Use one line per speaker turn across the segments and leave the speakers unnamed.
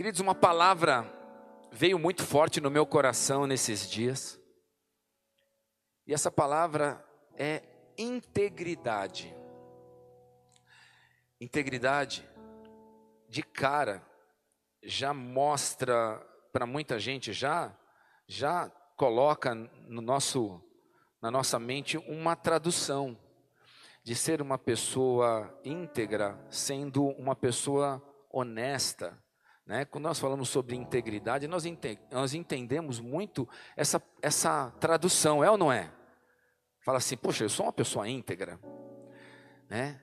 Queridos, uma palavra veio muito forte no meu coração nesses dias. E essa palavra é integridade. Integridade, de cara, já mostra para muita gente, já, já coloca no nosso, na nossa mente uma tradução de ser uma pessoa íntegra, sendo uma pessoa honesta. Né? Quando nós falamos sobre integridade, nós, ente nós entendemos muito essa, essa tradução, é ou não é? Fala assim, poxa, eu sou uma pessoa íntegra. Né?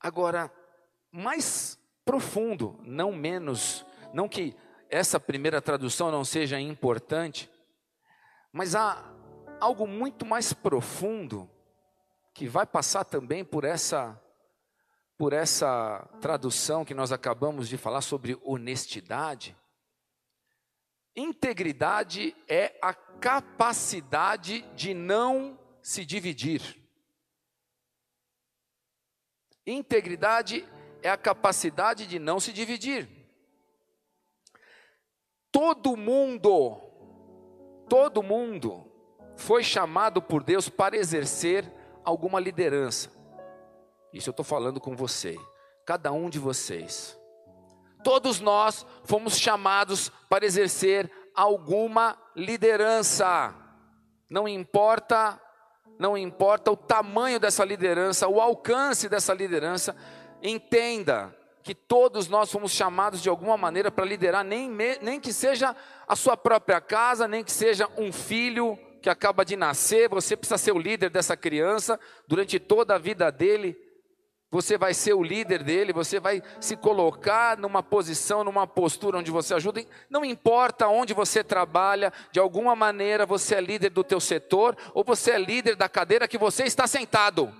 Agora, mais profundo, não menos, não que essa primeira tradução não seja importante, mas há algo muito mais profundo que vai passar também por essa por essa tradução que nós acabamos de falar sobre honestidade. Integridade é a capacidade de não se dividir. Integridade é a capacidade de não se dividir. Todo mundo, todo mundo foi chamado por Deus para exercer alguma liderança. Isso eu estou falando com você, cada um de vocês. Todos nós fomos chamados para exercer alguma liderança. Não importa não importa o tamanho dessa liderança, o alcance dessa liderança, entenda que todos nós fomos chamados de alguma maneira para liderar, nem, nem que seja a sua própria casa, nem que seja um filho que acaba de nascer, você precisa ser o líder dessa criança durante toda a vida dele. Você vai ser o líder dele, você vai se colocar numa posição, numa postura onde você ajuda. Não importa onde você trabalha, de alguma maneira você é líder do teu setor ou você é líder da cadeira que você está sentado.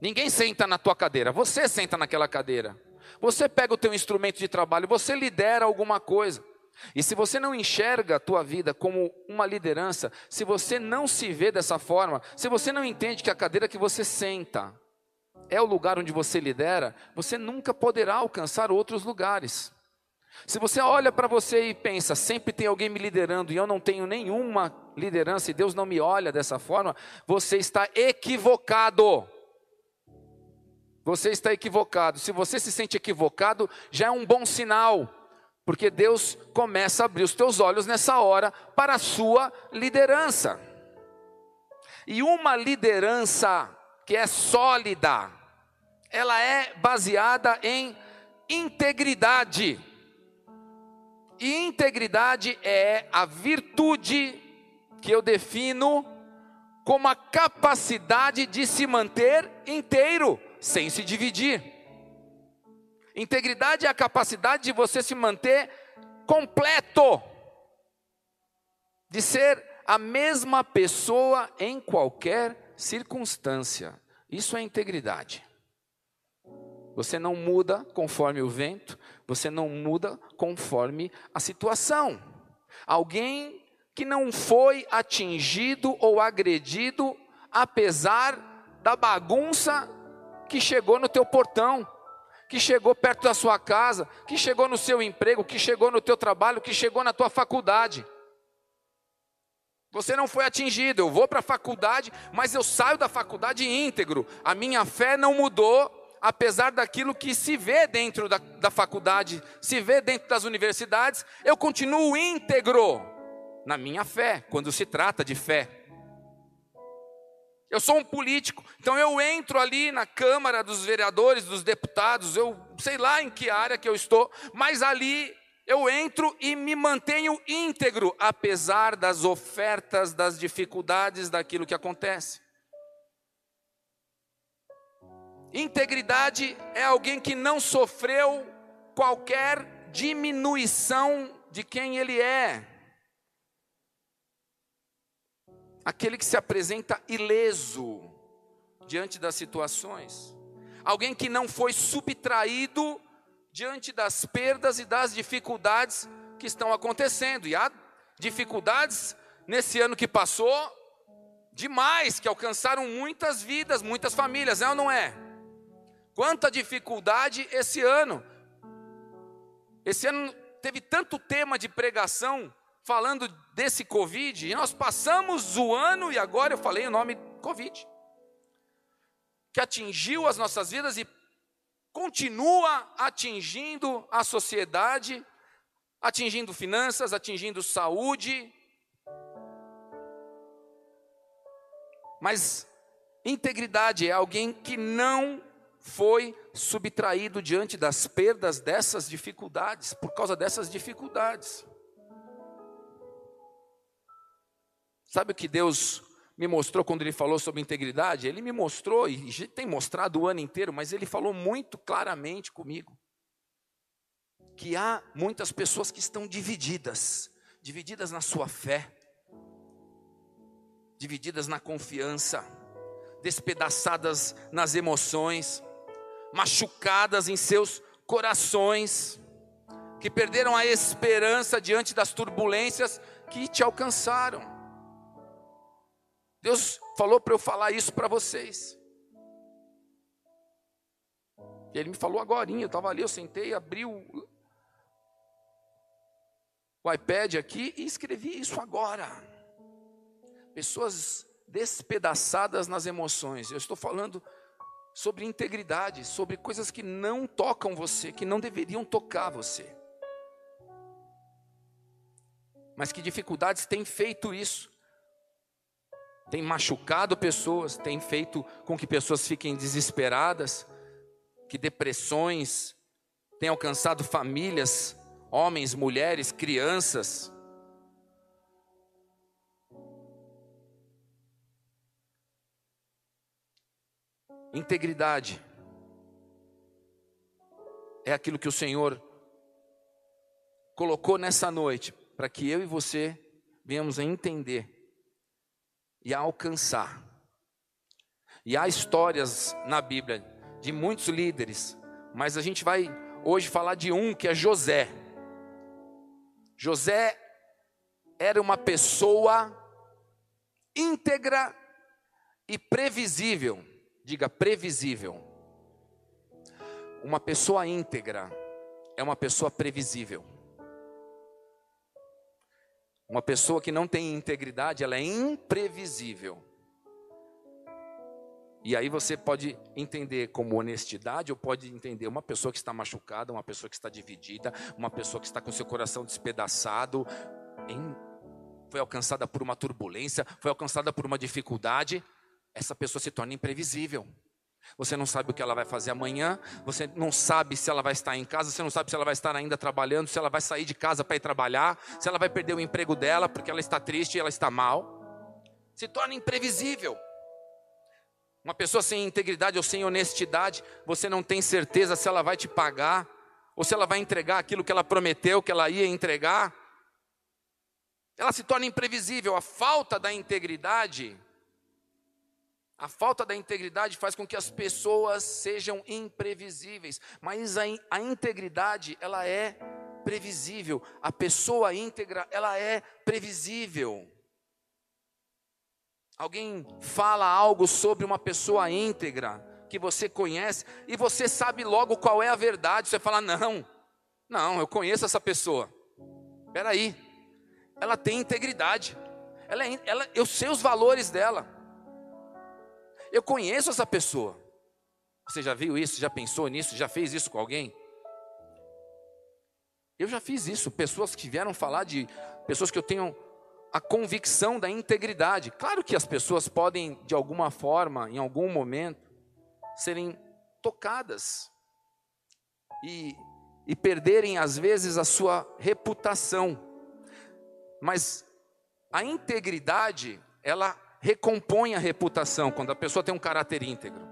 Ninguém senta na tua cadeira, você senta naquela cadeira. Você pega o teu instrumento de trabalho, você lidera alguma coisa. E se você não enxerga a tua vida como uma liderança, se você não se vê dessa forma, se você não entende que a cadeira que você senta é o lugar onde você lidera, você nunca poderá alcançar outros lugares. Se você olha para você e pensa, sempre tem alguém me liderando e eu não tenho nenhuma liderança e Deus não me olha dessa forma, você está equivocado. Você está equivocado. Se você se sente equivocado, já é um bom sinal porque Deus começa a abrir os teus olhos nessa hora para a sua liderança. E uma liderança que é sólida, ela é baseada em integridade. E integridade é a virtude que eu defino como a capacidade de se manter inteiro, sem se dividir. Integridade é a capacidade de você se manter completo, de ser a mesma pessoa em qualquer circunstância. Isso é integridade. Você não muda conforme o vento, você não muda conforme a situação. Alguém que não foi atingido ou agredido apesar da bagunça que chegou no teu portão que chegou perto da sua casa, que chegou no seu emprego, que chegou no teu trabalho, que chegou na tua faculdade. Você não foi atingido, eu vou para a faculdade, mas eu saio da faculdade íntegro. A minha fé não mudou, apesar daquilo que se vê dentro da, da faculdade, se vê dentro das universidades, eu continuo íntegro na minha fé, quando se trata de fé. Eu sou um político, então eu entro ali na Câmara dos Vereadores, dos deputados, eu sei lá em que área que eu estou, mas ali eu entro e me mantenho íntegro, apesar das ofertas, das dificuldades daquilo que acontece. Integridade é alguém que não sofreu qualquer diminuição de quem ele é aquele que se apresenta ileso diante das situações, alguém que não foi subtraído diante das perdas e das dificuldades que estão acontecendo. E há dificuldades nesse ano que passou, demais, que alcançaram muitas vidas, muitas famílias, é ou não é? Quanta dificuldade esse ano. Esse ano teve tanto tema de pregação falando desse Covid, e nós passamos o ano, e agora eu falei o nome Covid, que atingiu as nossas vidas e continua atingindo a sociedade, atingindo finanças, atingindo saúde. Mas integridade é alguém que não foi subtraído diante das perdas dessas dificuldades, por causa dessas dificuldades. Sabe o que Deus me mostrou quando ele falou sobre integridade? Ele me mostrou, e tem mostrado o ano inteiro, mas ele falou muito claramente comigo. Que há muitas pessoas que estão divididas, divididas na sua fé, divididas na confiança, despedaçadas nas emoções, machucadas em seus corações, que perderam a esperança diante das turbulências que te alcançaram. Deus falou para eu falar isso para vocês. E ele me falou agora, eu estava ali, eu sentei, abri o, o iPad aqui e escrevi isso agora. Pessoas despedaçadas nas emoções. Eu estou falando sobre integridade, sobre coisas que não tocam você, que não deveriam tocar você. Mas que dificuldades têm feito isso? Tem machucado pessoas, tem feito com que pessoas fiquem desesperadas, que depressões têm alcançado famílias, homens, mulheres, crianças. Integridade é aquilo que o Senhor colocou nessa noite para que eu e você venhamos a entender e a alcançar. E há histórias na Bíblia de muitos líderes, mas a gente vai hoje falar de um que é José. José era uma pessoa íntegra e previsível. Diga previsível. Uma pessoa íntegra é uma pessoa previsível. Uma pessoa que não tem integridade, ela é imprevisível. E aí você pode entender como honestidade, ou pode entender uma pessoa que está machucada, uma pessoa que está dividida, uma pessoa que está com seu coração despedaçado, em, foi alcançada por uma turbulência, foi alcançada por uma dificuldade essa pessoa se torna imprevisível. Você não sabe o que ela vai fazer amanhã, você não sabe se ela vai estar em casa, você não sabe se ela vai estar ainda trabalhando, se ela vai sair de casa para ir trabalhar, se ela vai perder o emprego dela porque ela está triste e ela está mal. Se torna imprevisível. Uma pessoa sem integridade ou sem honestidade, você não tem certeza se ela vai te pagar ou se ela vai entregar aquilo que ela prometeu que ela ia entregar. Ela se torna imprevisível. A falta da integridade a falta da integridade faz com que as pessoas sejam imprevisíveis, mas a, a, integridade, ela é previsível. A pessoa íntegra, ela é previsível. Alguém fala algo sobre uma pessoa íntegra que você conhece e você sabe logo qual é a verdade. Você fala: "Não. Não, eu conheço essa pessoa. Espera aí. Ela tem integridade. Ela, é, ela, eu sei os valores dela. Eu conheço essa pessoa. Você já viu isso? Já pensou nisso? Já fez isso com alguém? Eu já fiz isso. Pessoas que vieram falar de pessoas que eu tenho a convicção da integridade. Claro que as pessoas podem, de alguma forma, em algum momento, serem tocadas e, e perderem, às vezes, a sua reputação. Mas a integridade, ela recompõe a reputação quando a pessoa tem um caráter íntegro.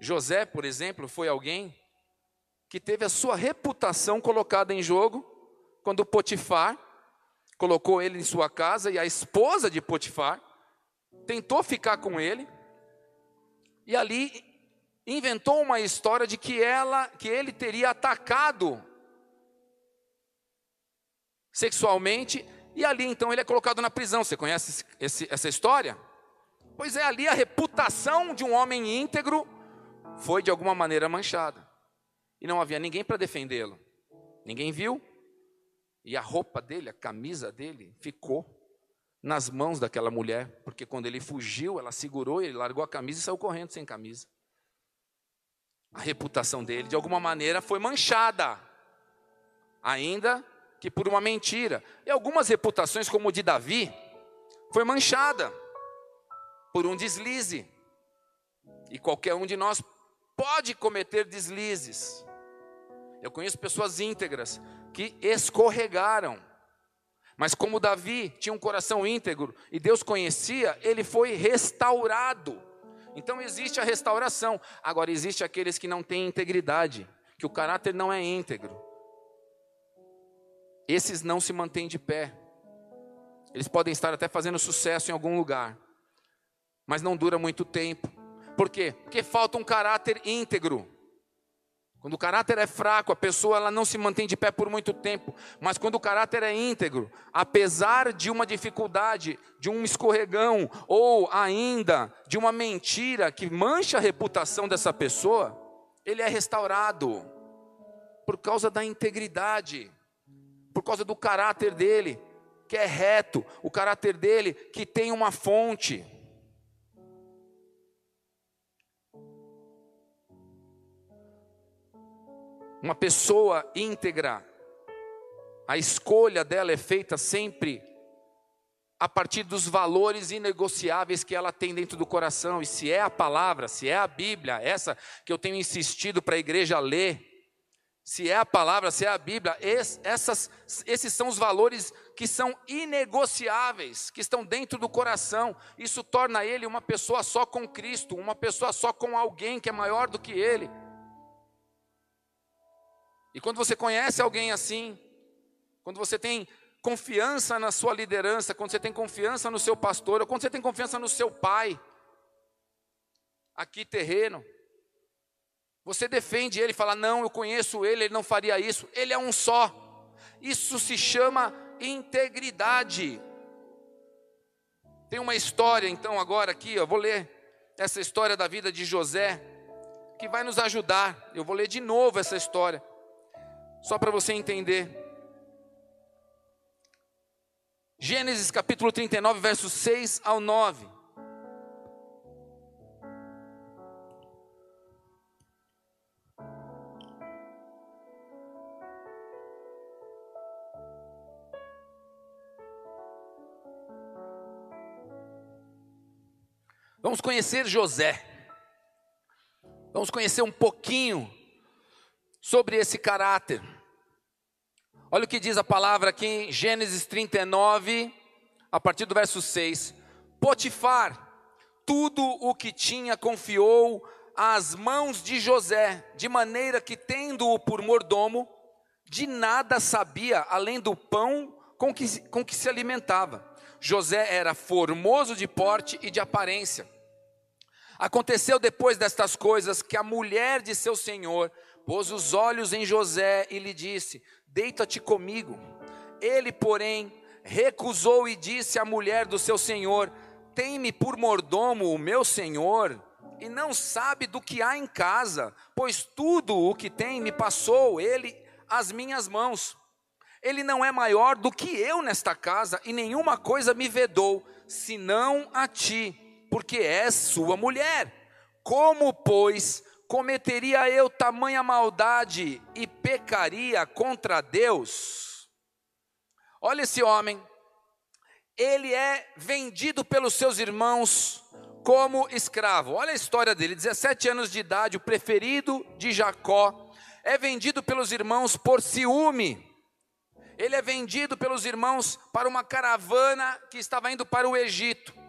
José, por exemplo, foi alguém que teve a sua reputação colocada em jogo quando Potifar colocou ele em sua casa e a esposa de Potifar tentou ficar com ele e ali inventou uma história de que ela, que ele teria atacado sexualmente e ali então ele é colocado na prisão. Você conhece esse, essa história? Pois é, ali a reputação de um homem íntegro foi de alguma maneira manchada. E não havia ninguém para defendê-lo. Ninguém viu. E a roupa dele, a camisa dele, ficou nas mãos daquela mulher, porque quando ele fugiu, ela segurou, ele largou a camisa e saiu correndo sem camisa. A reputação dele, de alguma maneira, foi manchada, ainda que por uma mentira. E algumas reputações, como o de Davi, foi manchada por um deslize. E qualquer um de nós pode cometer deslizes. Eu conheço pessoas íntegras que escorregaram. Mas como Davi tinha um coração íntegro e Deus conhecia, ele foi restaurado. Então existe a restauração. Agora existe aqueles que não têm integridade, que o caráter não é íntegro. Esses não se mantêm de pé. Eles podem estar até fazendo sucesso em algum lugar, mas não dura muito tempo. Por quê? Porque falta um caráter íntegro. Quando o caráter é fraco, a pessoa ela não se mantém de pé por muito tempo. Mas quando o caráter é íntegro, apesar de uma dificuldade, de um escorregão, ou ainda de uma mentira que mancha a reputação dessa pessoa, ele é restaurado por causa da integridade, por causa do caráter dele, que é reto, o caráter dele que tem uma fonte. Uma pessoa íntegra, a escolha dela é feita sempre a partir dos valores inegociáveis que ela tem dentro do coração. E se é a palavra, se é a Bíblia, essa que eu tenho insistido para a igreja ler, se é a palavra, se é a Bíblia, essas, esses são os valores que são inegociáveis, que estão dentro do coração. Isso torna ele uma pessoa só com Cristo, uma pessoa só com alguém que é maior do que ele. E quando você conhece alguém assim, quando você tem confiança na sua liderança, quando você tem confiança no seu pastor, ou quando você tem confiança no seu pai, aqui terreno, você defende ele, fala: Não, eu conheço ele, ele não faria isso, ele é um só. Isso se chama integridade. Tem uma história, então, agora aqui, eu vou ler essa história da vida de José, que vai nos ajudar. Eu vou ler de novo essa história. Só para você entender. Gênesis capítulo 39, versos 6 ao 9. Vamos conhecer José. Vamos conhecer um pouquinho sobre esse caráter. Olha o que diz a palavra aqui em Gênesis 39, a partir do verso 6. Potifar, tudo o que tinha confiou às mãos de José, de maneira que, tendo-o por mordomo, de nada sabia além do pão com que, com que se alimentava. José era formoso de porte e de aparência. Aconteceu depois destas coisas que a mulher de seu senhor pôs os olhos em José e lhe disse: Deita-te comigo. Ele, porém, recusou e disse à mulher do seu senhor: Tem-me por mordomo o meu senhor, e não sabe do que há em casa, pois tudo o que tem me passou ele às minhas mãos. Ele não é maior do que eu nesta casa, e nenhuma coisa me vedou, senão a ti, porque és sua mulher. Como, pois, cometeria eu tamanha maldade e pecaria contra Deus? Olha esse homem, ele é vendido pelos seus irmãos como escravo. Olha a história dele: 17 anos de idade, o preferido de Jacó, é vendido pelos irmãos por ciúme. Ele é vendido pelos irmãos para uma caravana que estava indo para o Egito.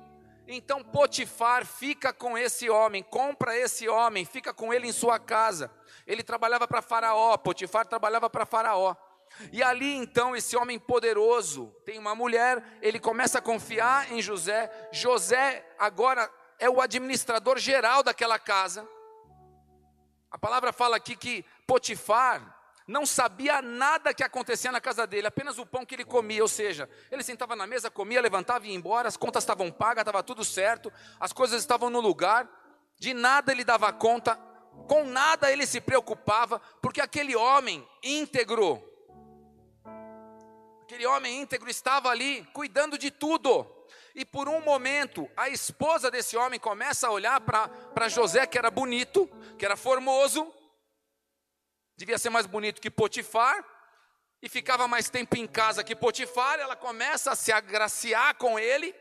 Então Potifar fica com esse homem, compra esse homem, fica com ele em sua casa. Ele trabalhava para Faraó, Potifar trabalhava para Faraó. E ali então esse homem poderoso tem uma mulher, ele começa a confiar em José. José agora é o administrador geral daquela casa. A palavra fala aqui que Potifar não sabia nada que acontecia na casa dele, apenas o pão que ele comia, ou seja, ele sentava na mesa, comia, levantava e ia embora, as contas estavam pagas, estava tudo certo, as coisas estavam no lugar, de nada ele dava conta, com nada ele se preocupava, porque aquele homem íntegro, Aquele homem íntegro estava ali cuidando de tudo. E por um momento, a esposa desse homem começa a olhar para José, que era bonito, que era formoso, devia ser mais bonito que Potifar, e ficava mais tempo em casa que Potifar. Ela começa a se agraciar com ele,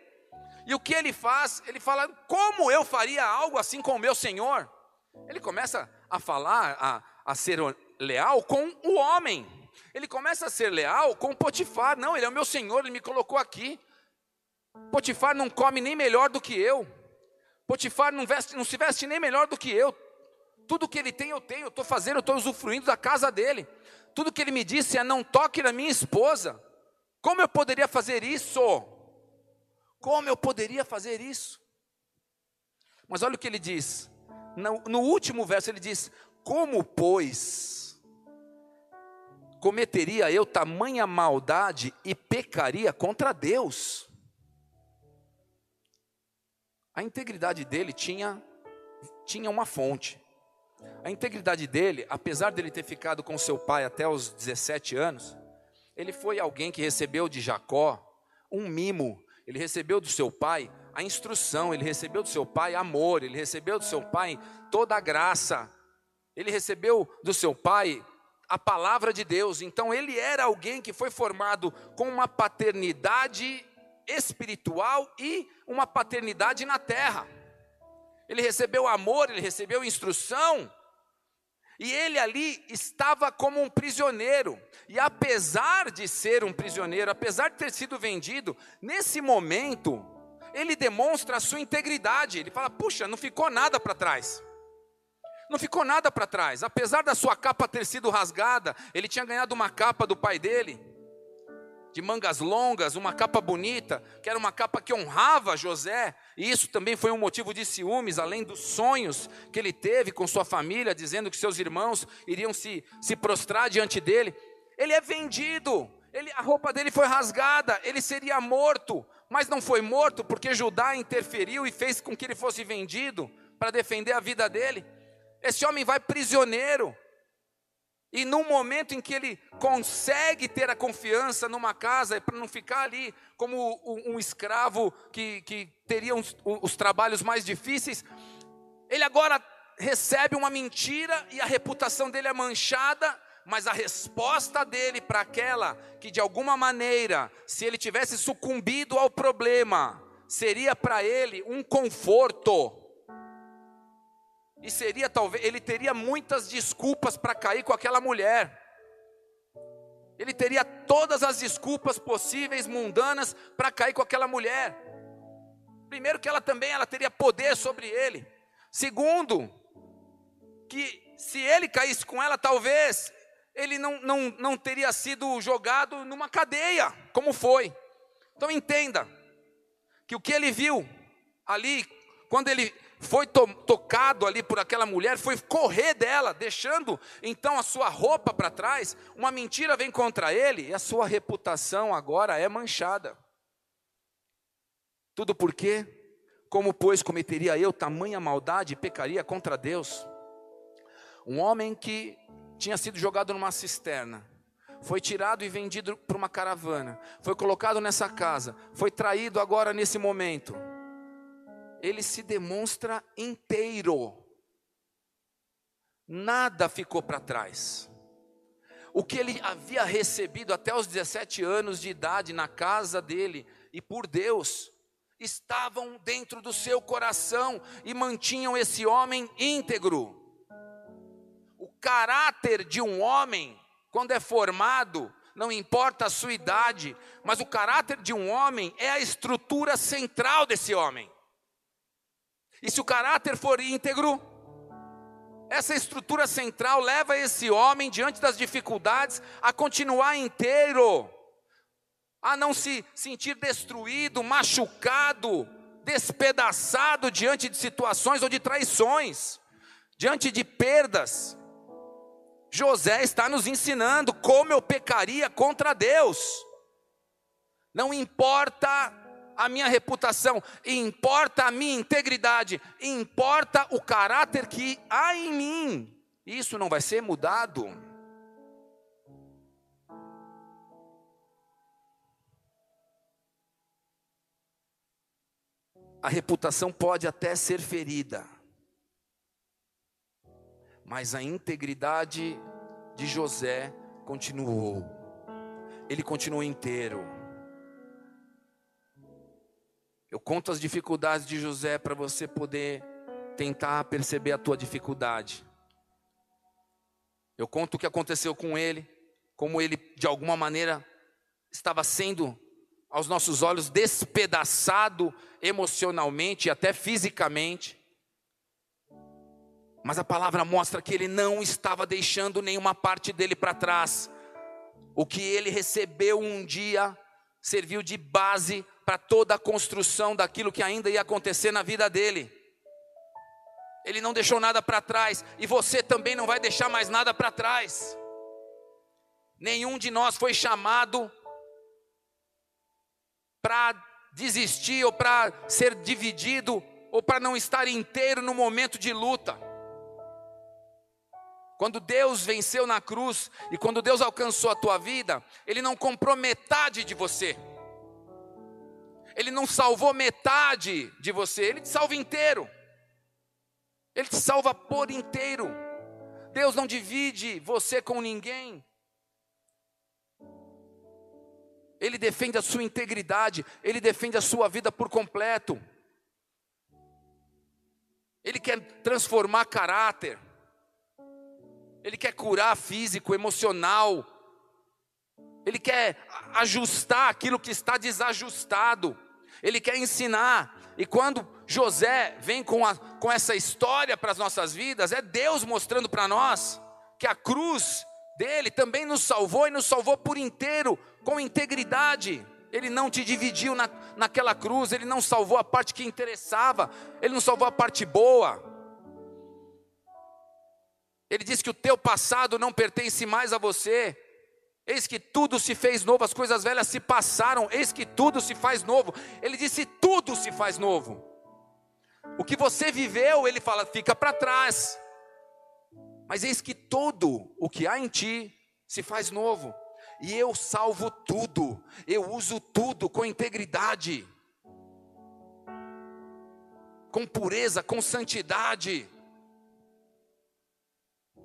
e o que ele faz? Ele fala: Como eu faria algo assim com o meu senhor? Ele começa a falar, a, a ser leal com o homem. Ele começa a ser leal com Potifar. Não, ele é o meu senhor, ele me colocou aqui. Potifar não come nem melhor do que eu. Potifar não, veste, não se veste nem melhor do que eu. Tudo que ele tem, eu tenho. Eu estou fazendo, eu estou usufruindo da casa dele. Tudo que ele me disse é: não toque na minha esposa. Como eu poderia fazer isso? Como eu poderia fazer isso? Mas olha o que ele diz. No, no último verso ele diz: Como, pois, cometeria eu tamanha maldade e pecaria contra Deus? A integridade dele tinha, tinha uma fonte. A integridade dele, apesar dele ter ficado com seu pai até os 17 anos, ele foi alguém que recebeu de Jacó um mimo, ele recebeu do seu pai a instrução, ele recebeu do seu pai amor, ele recebeu do seu pai toda a graça, ele recebeu do seu pai a palavra de Deus. Então ele era alguém que foi formado com uma paternidade espiritual e uma paternidade na terra. Ele recebeu amor, ele recebeu instrução, e ele ali estava como um prisioneiro. E apesar de ser um prisioneiro, apesar de ter sido vendido, nesse momento, ele demonstra a sua integridade. Ele fala: puxa, não ficou nada para trás. Não ficou nada para trás. Apesar da sua capa ter sido rasgada, ele tinha ganhado uma capa do pai dele de mangas longas, uma capa bonita, que era uma capa que honrava José, e isso também foi um motivo de ciúmes, além dos sonhos que ele teve com sua família, dizendo que seus irmãos iriam se, se prostrar diante dele. Ele é vendido, ele, a roupa dele foi rasgada, ele seria morto, mas não foi morto porque Judá interferiu e fez com que ele fosse vendido para defender a vida dele. Esse homem vai prisioneiro, e no momento em que ele consegue ter a confiança numa casa, para não ficar ali como um, escravo que, que teria os, os trabalhos mais difíceis, ele agora recebe uma mentira e a reputação dele é manchada, mas a resposta dele para aquela que de alguma maneira, se ele tivesse sucumbido ao problema, seria para ele um conforto e seria talvez, ele teria muitas desculpas para cair com aquela mulher. Ele teria todas as desculpas possíveis, mundanas, para cair com aquela mulher. Primeiro que ela também ela teria poder sobre ele. Segundo, que se ele caísse com ela, talvez ele não, não, não teria sido jogado numa cadeia, como foi. Então entenda que o que ele viu ali, quando ele foi to tocado ali por aquela mulher, foi correr dela, deixando então a sua roupa para trás. Uma mentira vem contra ele e a sua reputação agora é manchada. Tudo por quê? Como, pois, cometeria eu tamanha maldade e pecaria contra Deus? Um homem que tinha sido jogado numa cisterna, foi tirado e vendido para uma caravana, foi colocado nessa casa, foi traído agora nesse momento ele se demonstra inteiro. Nada ficou para trás. O que ele havia recebido até os 17 anos de idade na casa dele e por Deus, estavam dentro do seu coração e mantinham esse homem íntegro. O caráter de um homem, quando é formado, não importa a sua idade, mas o caráter de um homem é a estrutura central desse homem. E se o caráter for íntegro, essa estrutura central leva esse homem, diante das dificuldades, a continuar inteiro, a não se sentir destruído, machucado, despedaçado diante de situações ou de traições, diante de perdas. José está nos ensinando como eu pecaria contra Deus. Não importa a minha reputação, importa a minha integridade, importa o caráter que há em mim. Isso não vai ser mudado. A reputação pode até ser ferida, mas a integridade de José continuou, ele continuou inteiro eu conto as dificuldades de José para você poder tentar perceber a tua dificuldade. Eu conto o que aconteceu com ele, como ele de alguma maneira estava sendo aos nossos olhos despedaçado emocionalmente e até fisicamente. Mas a palavra mostra que ele não estava deixando nenhuma parte dele para trás. O que ele recebeu um dia serviu de base para toda a construção daquilo que ainda ia acontecer na vida dele. Ele não deixou nada para trás e você também não vai deixar mais nada para trás. Nenhum de nós foi chamado para desistir ou para ser dividido ou para não estar inteiro no momento de luta. Quando Deus venceu na cruz e quando Deus alcançou a tua vida, Ele não comprou metade de você. Ele não salvou metade de você, Ele te salva inteiro. Ele te salva por inteiro. Deus não divide você com ninguém. Ele defende a sua integridade, ele defende a sua vida por completo. Ele quer transformar caráter. Ele quer curar físico, emocional. Ele quer ajustar aquilo que está desajustado. Ele quer ensinar. E quando José vem com, a, com essa história para as nossas vidas, é Deus mostrando para nós que a cruz dele também nos salvou e nos salvou por inteiro, com integridade. Ele não te dividiu na, naquela cruz, ele não salvou a parte que interessava, ele não salvou a parte boa. Ele diz que o teu passado não pertence mais a você. Eis que tudo se fez novo, as coisas velhas se passaram, eis que tudo se faz novo. Ele disse: tudo se faz novo. O que você viveu, ele fala, fica para trás. Mas eis que tudo o que há em ti se faz novo. E eu salvo tudo, eu uso tudo com integridade, com pureza, com santidade.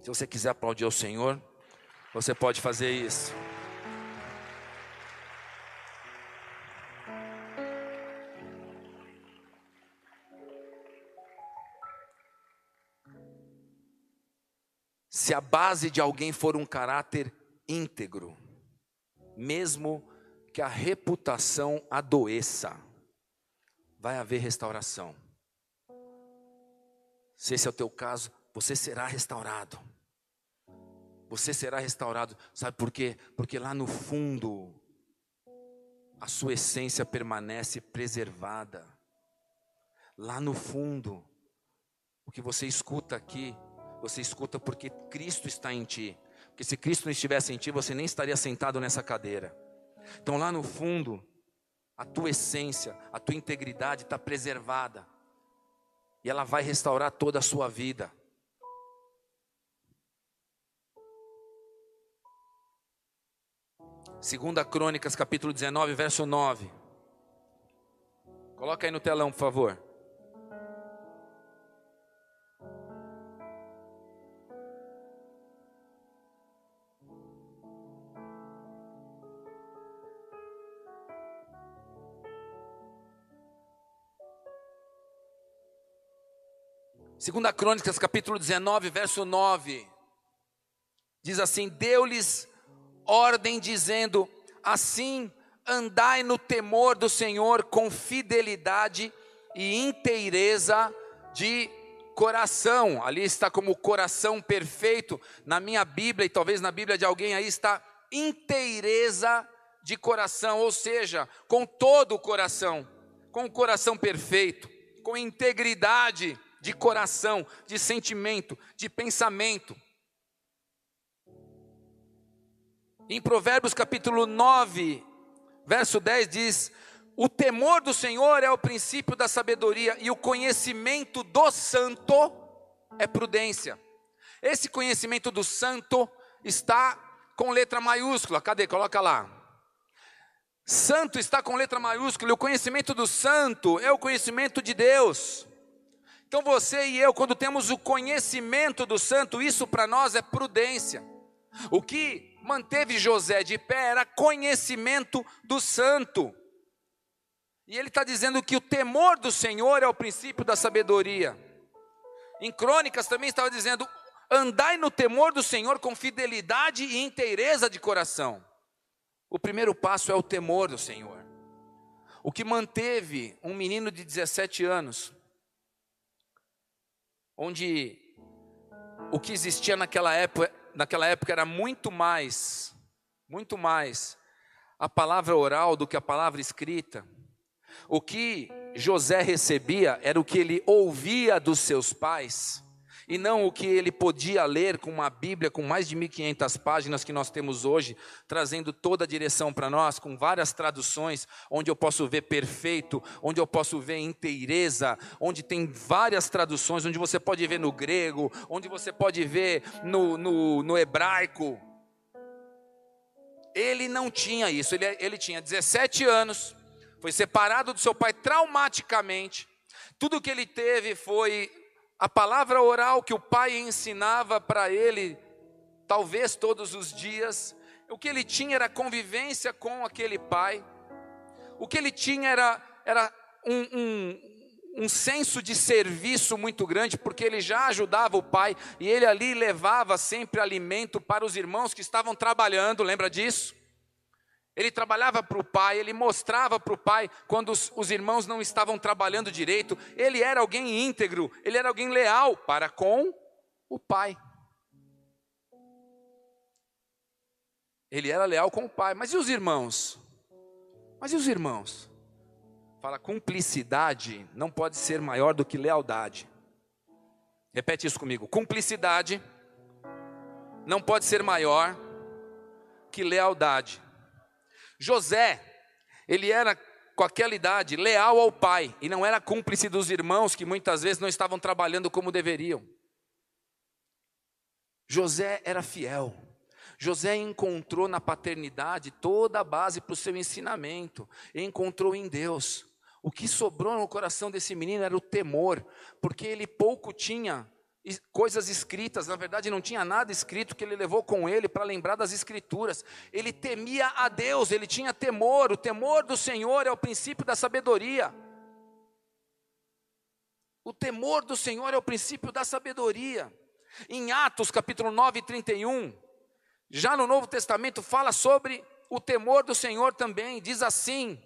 Se você quiser aplaudir ao Senhor, você pode fazer isso. Se a base de alguém for um caráter íntegro, mesmo que a reputação adoeça, vai haver restauração. Se esse é o teu caso, você será restaurado. Você será restaurado. Sabe por quê? Porque lá no fundo, a sua essência permanece preservada. Lá no fundo, o que você escuta aqui você escuta porque Cristo está em ti. Porque se Cristo não estivesse em ti, você nem estaria sentado nessa cadeira. Então, lá no fundo, a tua essência, a tua integridade está preservada. E ela vai restaurar toda a sua vida. Segunda Crônicas, capítulo 19, verso 9. Coloca aí no telão, por favor. Segunda Crônicas, capítulo 19, verso 9. Diz assim: Deu-lhes ordem dizendo: Assim andai no temor do Senhor com fidelidade e inteireza de coração. Ali está como coração perfeito. Na minha Bíblia e talvez na Bíblia de alguém aí está inteireza de coração, ou seja, com todo o coração, com o coração perfeito, com integridade de coração, de sentimento, de pensamento. Em Provérbios capítulo 9, verso 10 diz: O temor do Senhor é o princípio da sabedoria e o conhecimento do santo é prudência. Esse conhecimento do santo está com letra maiúscula. Cadê? Coloca lá. Santo está com letra maiúscula, e o conhecimento do santo é o conhecimento de Deus. Então você e eu, quando temos o conhecimento do santo, isso para nós é prudência. O que manteve José de pé era conhecimento do santo. E ele está dizendo que o temor do Senhor é o princípio da sabedoria. Em Crônicas também estava dizendo: andai no temor do Senhor com fidelidade e inteireza de coração. O primeiro passo é o temor do Senhor. O que manteve um menino de 17 anos, onde o que existia naquela época, naquela época era muito mais, muito mais a palavra oral do que a palavra escrita. O que José recebia era o que ele ouvia dos seus pais e não o que ele podia ler com uma Bíblia com mais de 1500 páginas que nós temos hoje, trazendo toda a direção para nós, com várias traduções, onde eu posso ver perfeito, onde eu posso ver inteireza, onde tem várias traduções, onde você pode ver no grego, onde você pode ver no, no, no hebraico. Ele não tinha isso, ele, ele tinha 17 anos, foi separado do seu pai traumaticamente. Tudo que ele teve foi a palavra oral que o pai ensinava para ele, talvez todos os dias, o que ele tinha era convivência com aquele pai, o que ele tinha era, era um, um, um senso de serviço muito grande, porque ele já ajudava o pai e ele ali levava sempre alimento para os irmãos que estavam trabalhando, lembra disso? Ele trabalhava para o pai, ele mostrava para o pai quando os, os, irmãos não estavam trabalhando direito. Ele era alguém íntegro, ele era alguém leal para com o pai. Ele era leal com o pai. Mas e os irmãos? Mas e os irmãos? Fala, cumplicidade não pode ser maior do que lealdade. Repete isso comigo. Cumplicidade não pode ser maior que lealdade. José, ele era com aquela idade leal ao pai e não era cúmplice dos irmãos que muitas vezes não estavam trabalhando como deveriam. José era fiel. José encontrou na paternidade toda a base para o seu ensinamento, encontrou em Deus. O que sobrou no coração desse menino era o temor, porque ele pouco tinha coisas escritas, na verdade não tinha nada escrito que ele levou com ele para lembrar das escrituras. Ele temia a Deus, ele tinha temor, o temor do Senhor é o princípio da sabedoria. O temor do Senhor é o princípio da sabedoria. Em Atos capítulo 9, 31, já no Novo Testamento fala sobre o temor do Senhor também, diz assim: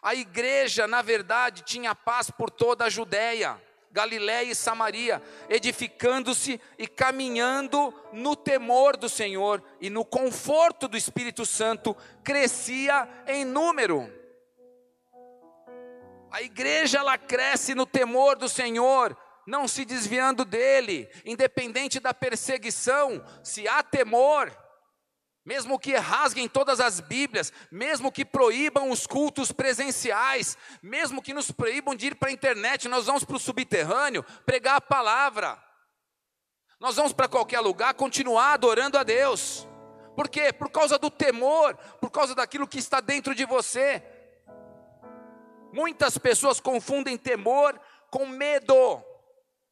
a igreja, na verdade, tinha paz por toda a Judéia Galiléia e Samaria, edificando-se e caminhando no temor do Senhor e no conforto do Espírito Santo, crescia em número. A igreja ela cresce no temor do Senhor, não se desviando dele, independente da perseguição, se há temor, mesmo que rasguem todas as Bíblias, mesmo que proíbam os cultos presenciais, mesmo que nos proíbam de ir para a internet, nós vamos para o subterrâneo pregar a palavra. Nós vamos para qualquer lugar continuar adorando a Deus. Por quê? Por causa do temor, por causa daquilo que está dentro de você. Muitas pessoas confundem temor com medo.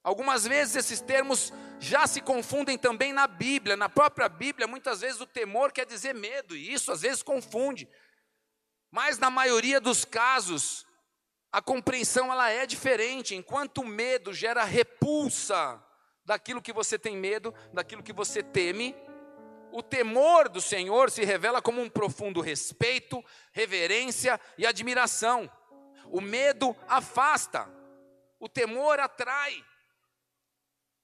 Algumas vezes esses termos já se confundem também na Bíblia. Na própria Bíblia, muitas vezes o temor quer dizer medo, e isso às vezes confunde. Mas na maioria dos casos, a compreensão ela é diferente. Enquanto o medo gera repulsa daquilo que você tem medo, daquilo que você teme, o temor do Senhor se revela como um profundo respeito, reverência e admiração. O medo afasta, o temor atrai.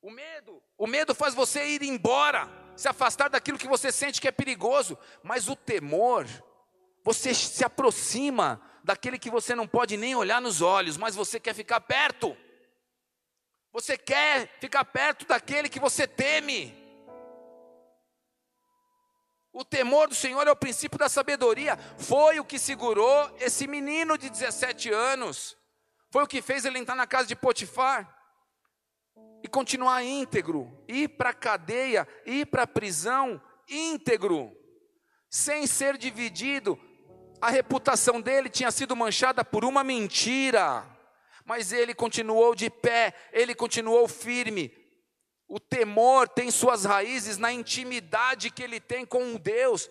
O medo, o medo faz você ir embora, se afastar daquilo que você sente que é perigoso, mas o temor, você se aproxima daquele que você não pode nem olhar nos olhos, mas você quer ficar perto. Você quer ficar perto daquele que você teme. O temor do Senhor é o princípio da sabedoria. Foi o que segurou esse menino de 17 anos. Foi o que fez ele entrar na casa de Potifar e continuar íntegro, ir para a cadeia, ir para a prisão íntegro, sem ser dividido, a reputação dele tinha sido manchada por uma mentira, mas ele continuou de pé, ele continuou firme. O temor tem suas raízes na intimidade que ele tem com Deus.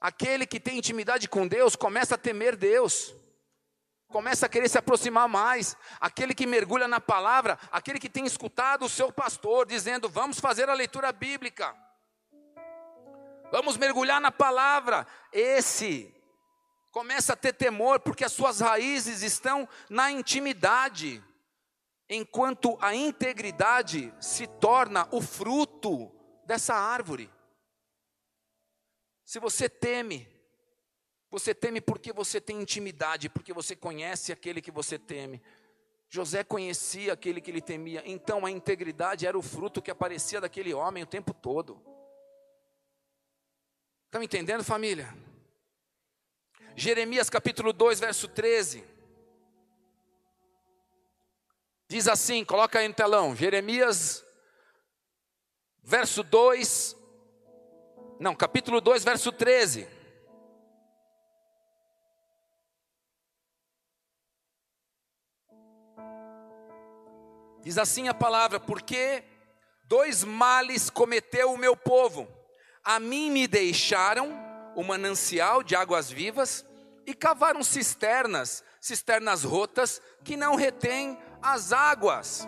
Aquele que tem intimidade com Deus começa a temer Deus começa a querer se aproximar mais. Aquele que mergulha na palavra, aquele que tem escutado o seu pastor dizendo: Vamos fazer a leitura bíblica, vamos mergulhar na palavra. Esse começa a ter temor, porque as suas raízes estão na intimidade, enquanto a integridade se torna o fruto dessa árvore. Se você teme, você teme porque você tem intimidade, porque você conhece aquele que você teme. José conhecia aquele que ele temia, então a integridade era o fruto que aparecia daquele homem o tempo todo. Estão entendendo, família? Jeremias capítulo 2, verso 13. Diz assim, coloca aí no telão, Jeremias, verso 2, não, capítulo 2, verso 13. Diz assim a palavra: Porque dois males cometeu o meu povo. A mim me deixaram o manancial de águas vivas e cavaram cisternas, cisternas rotas que não retêm as águas.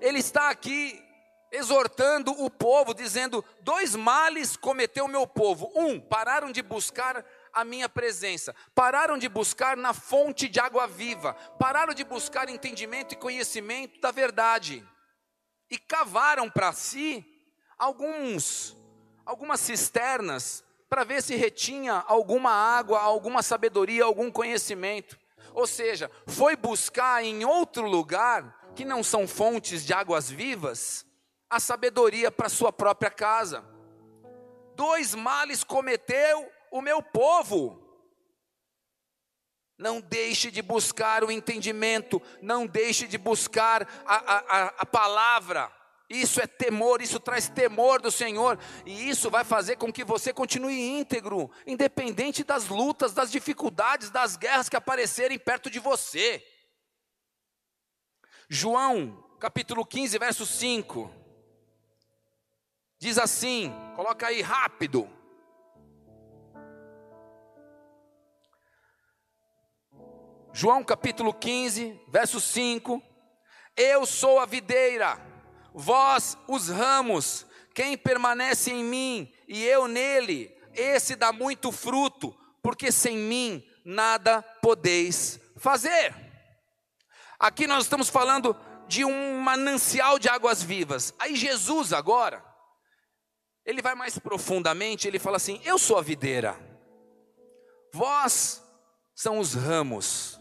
Ele está aqui exortando o povo, dizendo: dois males cometeu o meu povo. Um, pararam de buscar a minha presença, pararam de buscar na fonte de água viva, pararam de buscar entendimento e conhecimento da verdade, e cavaram para si alguns, algumas cisternas, para ver se retinha alguma água, alguma sabedoria, algum conhecimento. Ou seja, foi buscar em outro lugar, que não são fontes de águas vivas, a sabedoria para sua própria casa. Dois males cometeu o meu povo. Não deixe de buscar o entendimento, não deixe de buscar a, a, a palavra. Isso é temor, isso traz temor do Senhor, e isso vai fazer com que você continue íntegro, independente das lutas, das dificuldades, das guerras que aparecerem perto de você. João, capítulo 15, verso 5, diz assim: coloca aí rápido. João capítulo 15, verso 5: Eu sou a videira, vós os ramos, quem permanece em mim e eu nele, esse dá muito fruto, porque sem mim nada podeis fazer. Aqui nós estamos falando de um manancial de águas vivas. Aí Jesus agora, ele vai mais profundamente, ele fala assim: Eu sou a videira, vós são os ramos.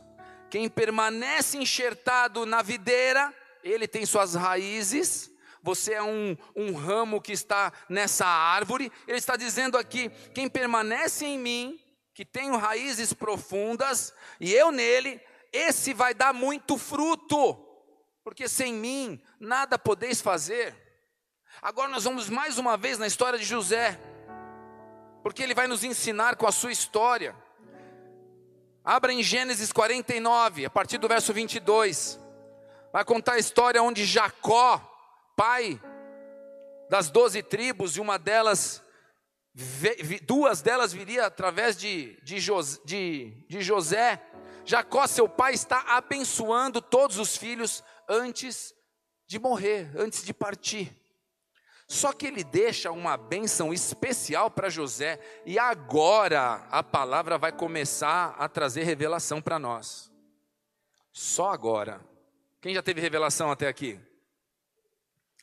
Quem permanece enxertado na videira, ele tem suas raízes. Você é um, um ramo que está nessa árvore. Ele está dizendo aqui: quem permanece em mim, que tenho raízes profundas, e eu nele, esse vai dar muito fruto, porque sem mim nada podeis fazer. Agora nós vamos mais uma vez na história de José, porque ele vai nos ensinar com a sua história. Abra em Gênesis 49, a partir do verso 22. Vai contar a história onde Jacó, pai das doze tribos, e uma delas, duas delas viria através de, de, de, de José. Jacó, seu pai, está abençoando todos os filhos antes de morrer, antes de partir. Só que ele deixa uma bênção especial para José, e agora a palavra vai começar a trazer revelação para nós. Só agora. Quem já teve revelação até aqui?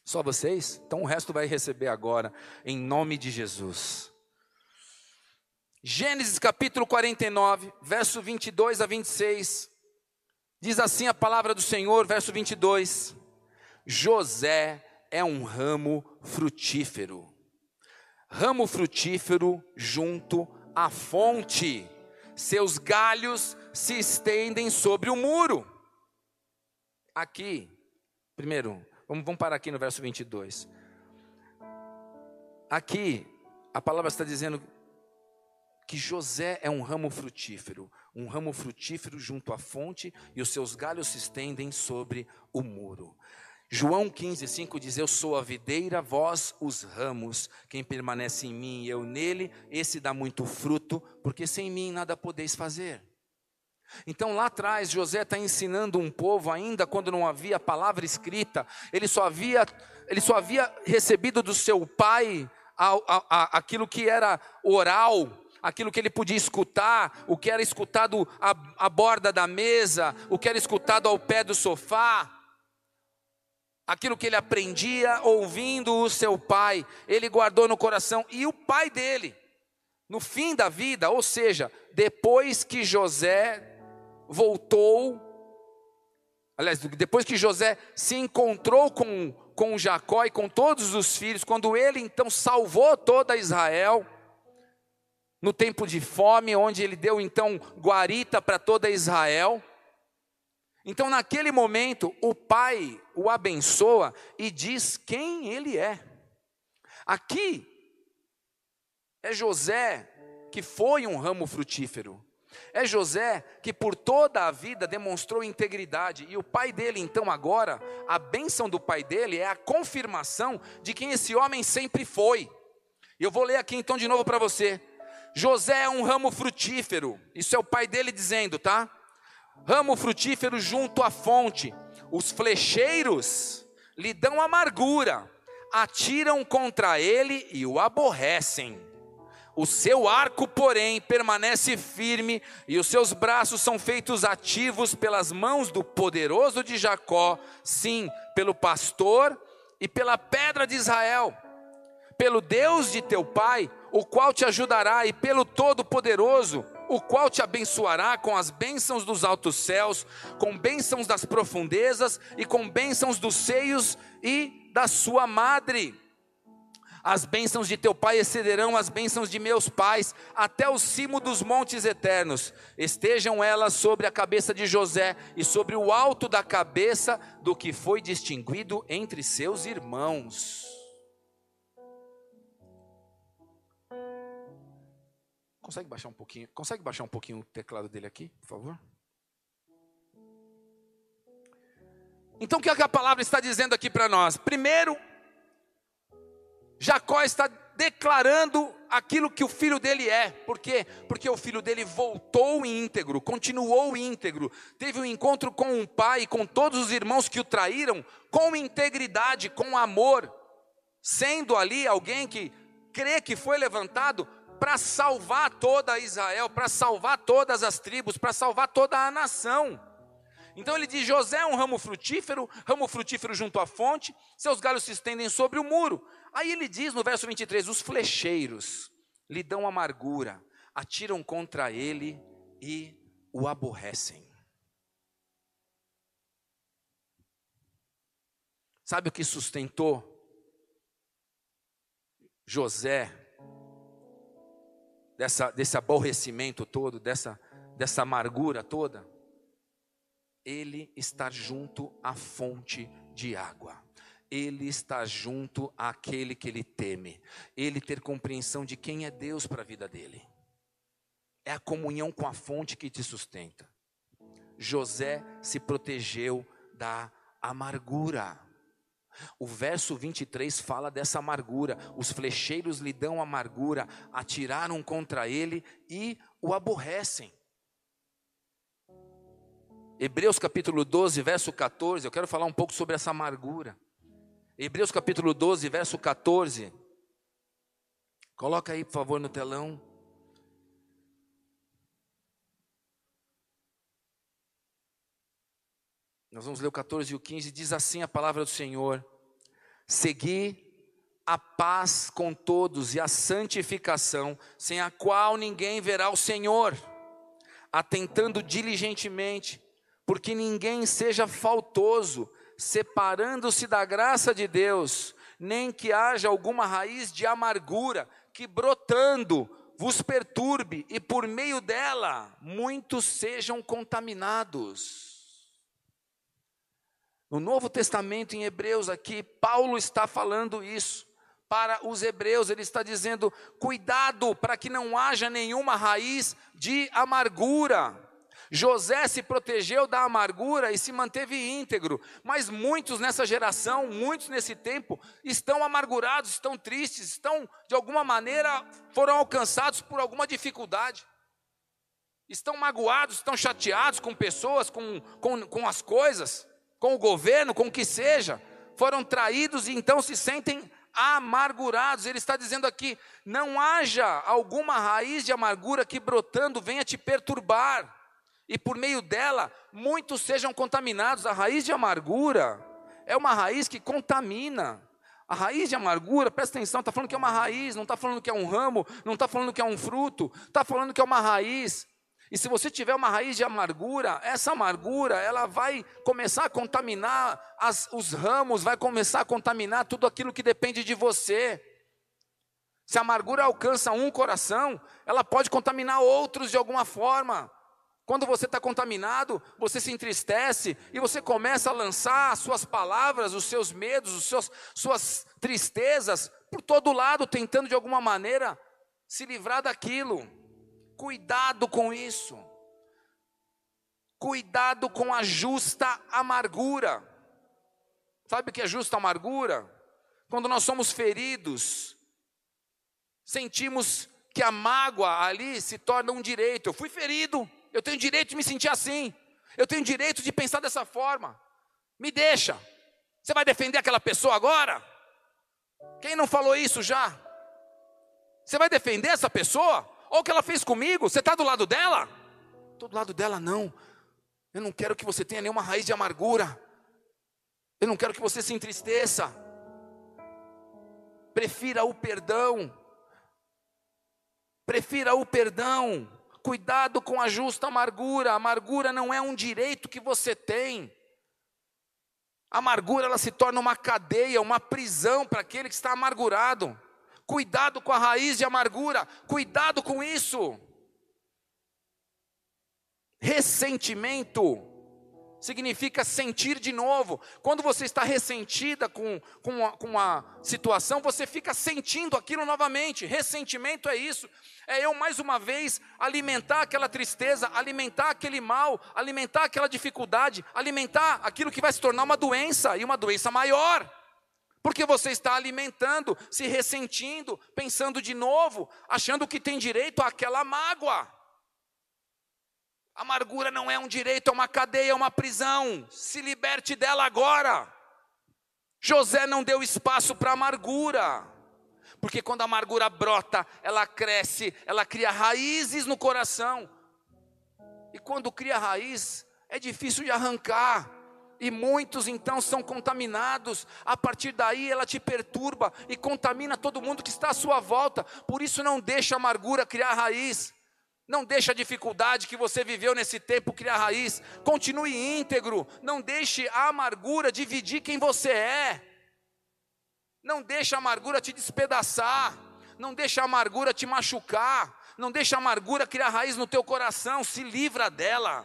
Só vocês? Então o resto vai receber agora, em nome de Jesus. Gênesis capítulo 49, verso 22 a 26. Diz assim a palavra do Senhor, verso 22. José é um ramo frutífero. Ramo frutífero junto à fonte. Seus galhos se estendem sobre o muro. Aqui, primeiro, vamos, vamos parar aqui no verso 22. Aqui, a palavra está dizendo que José é um ramo frutífero, um ramo frutífero junto à fonte, e os seus galhos se estendem sobre o muro. João 15, 5 diz: Eu sou a videira, vós os ramos. Quem permanece em mim e eu nele, esse dá muito fruto, porque sem mim nada podeis fazer. Então lá atrás, José está ensinando um povo, ainda quando não havia palavra escrita, ele só havia, ele só havia recebido do seu pai a, a, a, aquilo que era oral, aquilo que ele podia escutar, o que era escutado à, à borda da mesa, o que era escutado ao pé do sofá aquilo que ele aprendia ouvindo o seu pai, ele guardou no coração, e o pai dele, no fim da vida, ou seja, depois que José voltou, aliás, depois que José se encontrou com, com Jacó e com todos os filhos, quando ele então salvou toda Israel, no tempo de fome, onde ele deu então guarita para toda Israel, então, naquele momento, o pai o abençoa e diz quem ele é. Aqui é José que foi um ramo frutífero. É José que por toda a vida demonstrou integridade. E o pai dele, então, agora, a bênção do pai dele é a confirmação de quem esse homem sempre foi. E eu vou ler aqui então de novo para você. José é um ramo frutífero. Isso é o pai dele dizendo, tá? Ramo frutífero junto à fonte. Os flecheiros lhe dão amargura, atiram contra ele e o aborrecem. O seu arco, porém, permanece firme e os seus braços são feitos ativos pelas mãos do poderoso de Jacó, sim, pelo pastor e pela pedra de Israel, pelo Deus de teu pai, o qual te ajudará, e pelo Todo-Poderoso, o qual te abençoará com as bênçãos dos altos céus, com bênçãos das profundezas e com bênçãos dos seios e da sua madre. As bênçãos de teu pai excederão as bênçãos de meus pais, até o cimo dos montes eternos. Estejam elas sobre a cabeça de José e sobre o alto da cabeça do que foi distinguido entre seus irmãos. Consegue baixar um pouquinho? Consegue baixar um pouquinho o teclado dele aqui, por favor? Então o que, é que a palavra está dizendo aqui para nós? Primeiro, Jacó está declarando aquilo que o filho dele é. Por quê? Porque o filho dele voltou íntegro, continuou íntegro, teve um encontro com o pai com todos os irmãos que o traíram, com integridade, com amor, sendo ali alguém que crê que foi levantado para salvar toda Israel, para salvar todas as tribos, para salvar toda a nação. Então ele diz: José é um ramo frutífero, ramo frutífero junto à fonte, seus galhos se estendem sobre o muro. Aí ele diz no verso 23: Os flecheiros lhe dão amargura, atiram contra ele e o aborrecem. Sabe o que sustentou José dessa, desse aborrecimento todo, dessa, dessa amargura toda? Ele estar junto à fonte de água. Ele está junto àquele que ele teme. Ele ter compreensão de quem é Deus para a vida dele. É a comunhão com a fonte que te sustenta. José se protegeu da amargura. O verso 23 fala dessa amargura. Os flecheiros lhe dão amargura, atiraram contra ele e o aborrecem. Hebreus capítulo 12, verso 14. Eu quero falar um pouco sobre essa amargura. Hebreus capítulo 12, verso 14. Coloca aí, por favor, no telão. Nós vamos ler o 14 e o 15, diz assim a palavra do Senhor: Segui a paz com todos e a santificação, sem a qual ninguém verá o Senhor, atentando diligentemente, porque ninguém seja faltoso, separando-se da graça de Deus, nem que haja alguma raiz de amargura que brotando vos perturbe e por meio dela muitos sejam contaminados. No Novo Testamento, em Hebreus, aqui, Paulo está falando isso. para os hebreus. Ele está dizendo: cuidado para que não haja nenhuma raiz de amargura. José se protegeu da amargura e se manteve íntegro, mas muitos nessa geração, muitos nesse tempo, estão amargurados, estão tristes, estão, de alguma maneira, foram alcançados por alguma dificuldade, estão magoados, estão chateados com pessoas, com, com, com as coisas, com o governo, com o que seja, foram traídos e então se sentem amargurados. Ele está dizendo aqui: não haja alguma raiz de amargura que brotando venha te perturbar, e por meio dela muitos sejam contaminados. A raiz de amargura é uma raiz que contamina. A raiz de amargura, presta atenção, está falando que é uma raiz, não está falando que é um ramo, não está falando que é um fruto, está falando que é uma raiz. E se você tiver uma raiz de amargura, essa amargura, ela vai começar a contaminar as, os ramos, vai começar a contaminar tudo aquilo que depende de você. Se a amargura alcança um coração, ela pode contaminar outros de alguma forma. Quando você está contaminado, você se entristece e você começa a lançar as suas palavras, os seus medos, os seus, suas tristezas por todo lado, tentando de alguma maneira se livrar daquilo. Cuidado com isso. Cuidado com a justa amargura. Sabe o que é justa amargura? Quando nós somos feridos, sentimos que a mágoa ali se torna um direito. Eu fui ferido, eu tenho direito de me sentir assim. Eu tenho direito de pensar dessa forma. Me deixa. Você vai defender aquela pessoa agora? Quem não falou isso já? Você vai defender essa pessoa? Olha o que ela fez comigo. Você está do lado dela? Estou do lado dela, não. Eu não quero que você tenha nenhuma raiz de amargura. Eu não quero que você se entristeça. Prefira o perdão. Prefira o perdão. Cuidado com a justa amargura. A amargura não é um direito que você tem. A amargura ela se torna uma cadeia, uma prisão para aquele que está amargurado. Cuidado com a raiz de amargura, cuidado com isso. Ressentimento significa sentir de novo. Quando você está ressentida com, com, a, com a situação, você fica sentindo aquilo novamente. Ressentimento é isso. É eu mais uma vez alimentar aquela tristeza, alimentar aquele mal, alimentar aquela dificuldade, alimentar aquilo que vai se tornar uma doença e uma doença maior. Porque você está alimentando, se ressentindo, pensando de novo, achando que tem direito àquela mágoa. Amargura não é um direito, é uma cadeia, é uma prisão. Se liberte dela agora. José não deu espaço para amargura. Porque quando a amargura brota, ela cresce, ela cria raízes no coração. E quando cria raiz, é difícil de arrancar e muitos então são contaminados. A partir daí ela te perturba e contamina todo mundo que está à sua volta. Por isso não deixa a amargura criar raiz. Não deixa a dificuldade que você viveu nesse tempo criar raiz. Continue íntegro. Não deixe a amargura dividir quem você é. Não deixe a amargura te despedaçar. Não deixe a amargura te machucar. Não deixe a amargura criar raiz no teu coração. Se livra dela.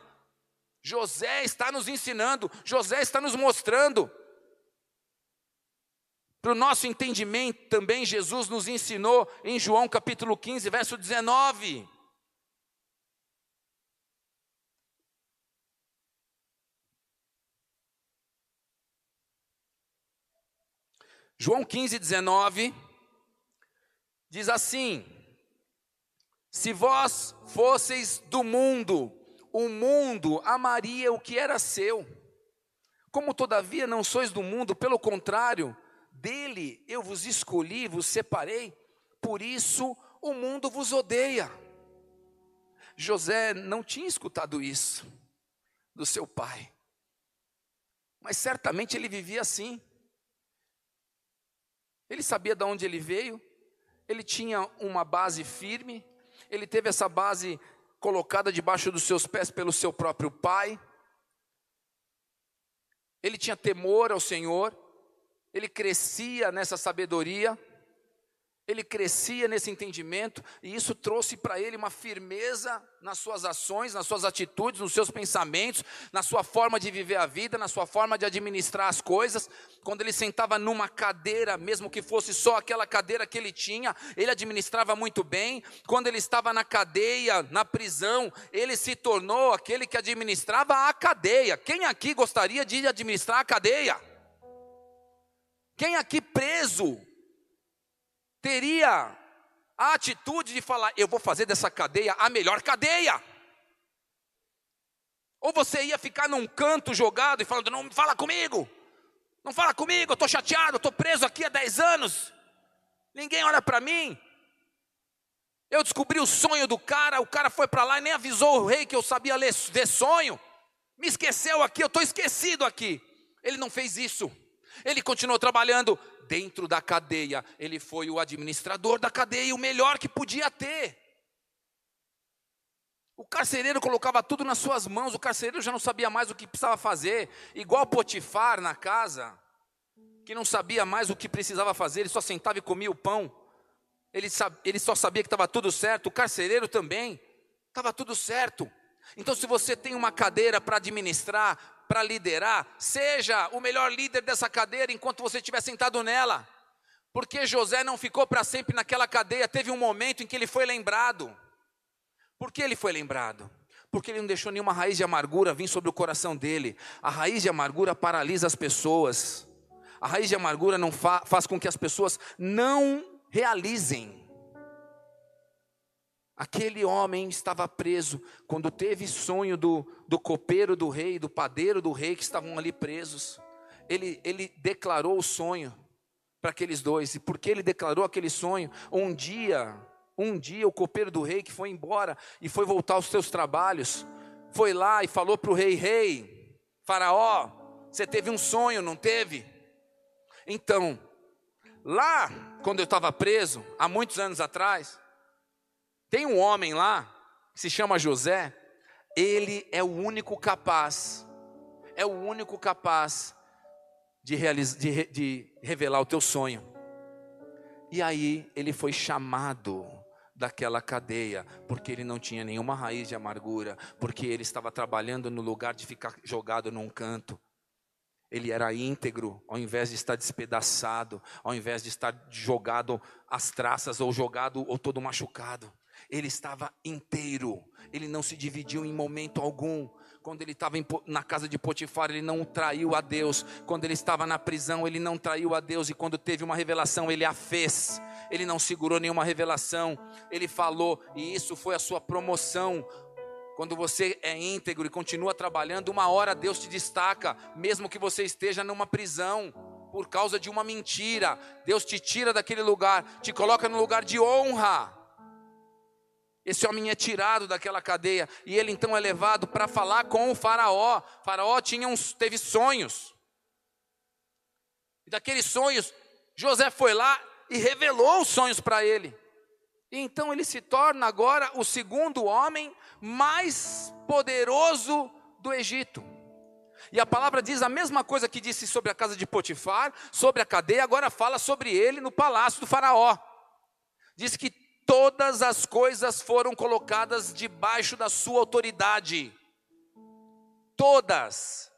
José está nos ensinando, José está nos mostrando. Para o nosso entendimento, também Jesus nos ensinou em João capítulo 15, verso 19. João 15, 19 diz assim: Se vós fosseis do mundo, o mundo amaria o que era seu. Como todavia não sois do mundo, pelo contrário, dele eu vos escolhi, vos separei, por isso o mundo vos odeia. José não tinha escutado isso do seu pai, mas certamente ele vivia assim. Ele sabia de onde ele veio, ele tinha uma base firme, ele teve essa base colocada debaixo dos seus pés pelo seu próprio pai. Ele tinha temor ao Senhor, ele crescia nessa sabedoria, Ele crescia nesse entendimento e isso trouxe para ele uma firmeza nas suas ações, nas suas atitudes, nos seus pensamentos, na sua forma de viver a vida, na sua forma de administrar as coisas. Quando ele sentava numa cadeira, mesmo que fosse só aquela cadeira que ele tinha, ele administrava muito bem. Quando ele estava na cadeia, na prisão, ele se tornou aquele que administrava a cadeia. Quem aqui gostaria de administrar a cadeia? Quem aqui preso teria a atitude de falar: eu vou fazer dessa cadeia a melhor cadeia. Ou você ia ficar num canto jogado e falando: não fala comigo, não fala comigo, eu estou chateado, estou preso aqui há 10 anos, ninguém olha para mim. Eu descobri o sonho do cara, o cara foi para lá e nem avisou o rei que eu sabia ler, ver sonho, me esqueceu aqui, eu estou esquecido aqui. Ele não fez isso, ele continuou trabalhando, dentro da cadeia, ele foi o administrador da cadeia, o melhor que podia ter. O carcereiro colocava tudo nas suas mãos, o carcereiro já não sabia mais o que precisava fazer, igual Potifar na casa, que não sabia mais o que precisava fazer, ele só sentava e comia o pão, ele, ele só sabia que estava tudo certo, o carcereiro também, estava tudo certo. Então, se você tem uma cadeira para administrar, para liderar, seja o melhor líder dessa cadeira enquanto você estiver sentado nela. Porque José não ficou para sempre naquela cadeia, teve um momento em que ele foi lembrado. Por que ele foi lembrado? Porque ele não deixou nenhuma raiz de amargura vir sobre o coração dele. A raiz de amargura paralisa as pessoas. A raiz de amargura não fa faz com que as pessoas não realizem Aquele homem estava preso quando teve sonho do, do copeiro do rei, do padeiro do rei que estavam ali presos. Ele, ele declarou o sonho para aqueles dois. E porque ele declarou aquele sonho, um dia, um dia o copeiro do rei que foi embora e foi voltar aos seus trabalhos, foi lá e falou para o rei: Rei, Faraó, você teve um sonho, não teve? Então, lá, quando eu estava preso, há muitos anos atrás, tem um homem lá, que se chama José, ele é o único capaz, é o único capaz de, realizar, de, de revelar o teu sonho. E aí ele foi chamado daquela cadeia, porque ele não tinha nenhuma raiz de amargura, porque ele estava trabalhando no lugar de ficar jogado num canto. Ele era íntegro, ao invés de estar despedaçado, ao invés de estar jogado às traças ou jogado ou todo machucado ele estava inteiro, ele não se dividiu em momento algum. Quando ele estava na casa de Potifar, ele não traiu a Deus. Quando ele estava na prisão, ele não traiu a Deus. E quando teve uma revelação, ele a fez. Ele não segurou nenhuma revelação. Ele falou, e isso foi a sua promoção. Quando você é íntegro e continua trabalhando, uma hora Deus te destaca, mesmo que você esteja numa prisão por causa de uma mentira. Deus te tira daquele lugar, te coloca no lugar de honra. Esse homem é tirado daquela cadeia e ele então é levado para falar com o faraó. O faraó tinha uns, teve sonhos. E daqueles sonhos, José foi lá e revelou os sonhos para ele. E então ele se torna agora o segundo homem mais poderoso do Egito. E a palavra diz a mesma coisa que disse sobre a casa de Potifar, sobre a cadeia, agora fala sobre ele no palácio do Faraó. Diz que todas as coisas foram colocadas debaixo da sua autoridade. Todas.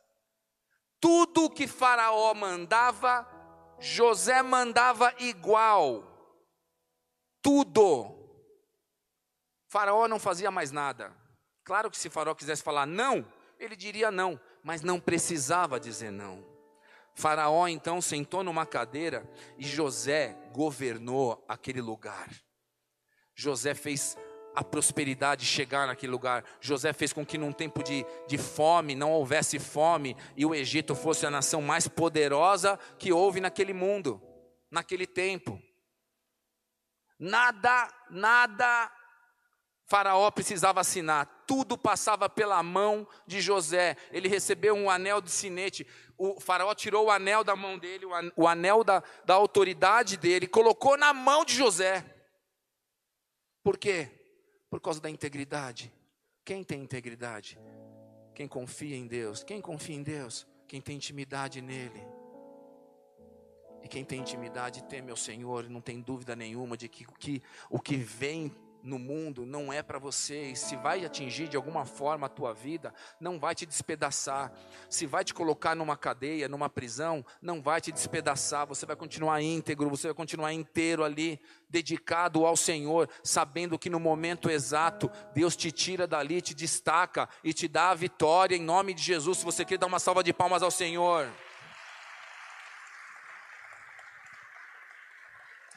Tudo que Faraó mandava, José mandava igual. Tudo. Faraó não fazia mais nada. Claro que se Faraó quisesse falar não, ele diria não, mas não precisava dizer não. Faraó então sentou numa cadeira e José governou aquele lugar. José fez a prosperidade chegar naquele lugar. José fez com que num tempo de, de fome não houvesse fome e o Egito fosse a nação mais poderosa que houve naquele mundo, naquele tempo. Nada, nada Faraó precisava assinar, tudo passava pela mão de José. Ele recebeu um anel de sinete. O Faraó tirou o anel da mão dele, o anel da, da autoridade dele, colocou na mão de José. Por quê? Por causa da integridade. Quem tem integridade? Quem confia em Deus. Quem confia em Deus? Quem tem intimidade nele. E quem tem intimidade teme ao Senhor, não tem dúvida nenhuma de que que, o que vem no mundo não é para você, e se vai atingir de alguma forma a tua vida, não vai te despedaçar. Se vai te colocar numa cadeia, numa prisão, não vai te despedaçar. Você vai continuar íntegro, você vai continuar inteiro ali, dedicado ao Senhor, sabendo que no momento exato Deus te tira dali, te destaca e te dá a vitória em nome de Jesus. Se você quer dar uma salva de palmas ao Senhor.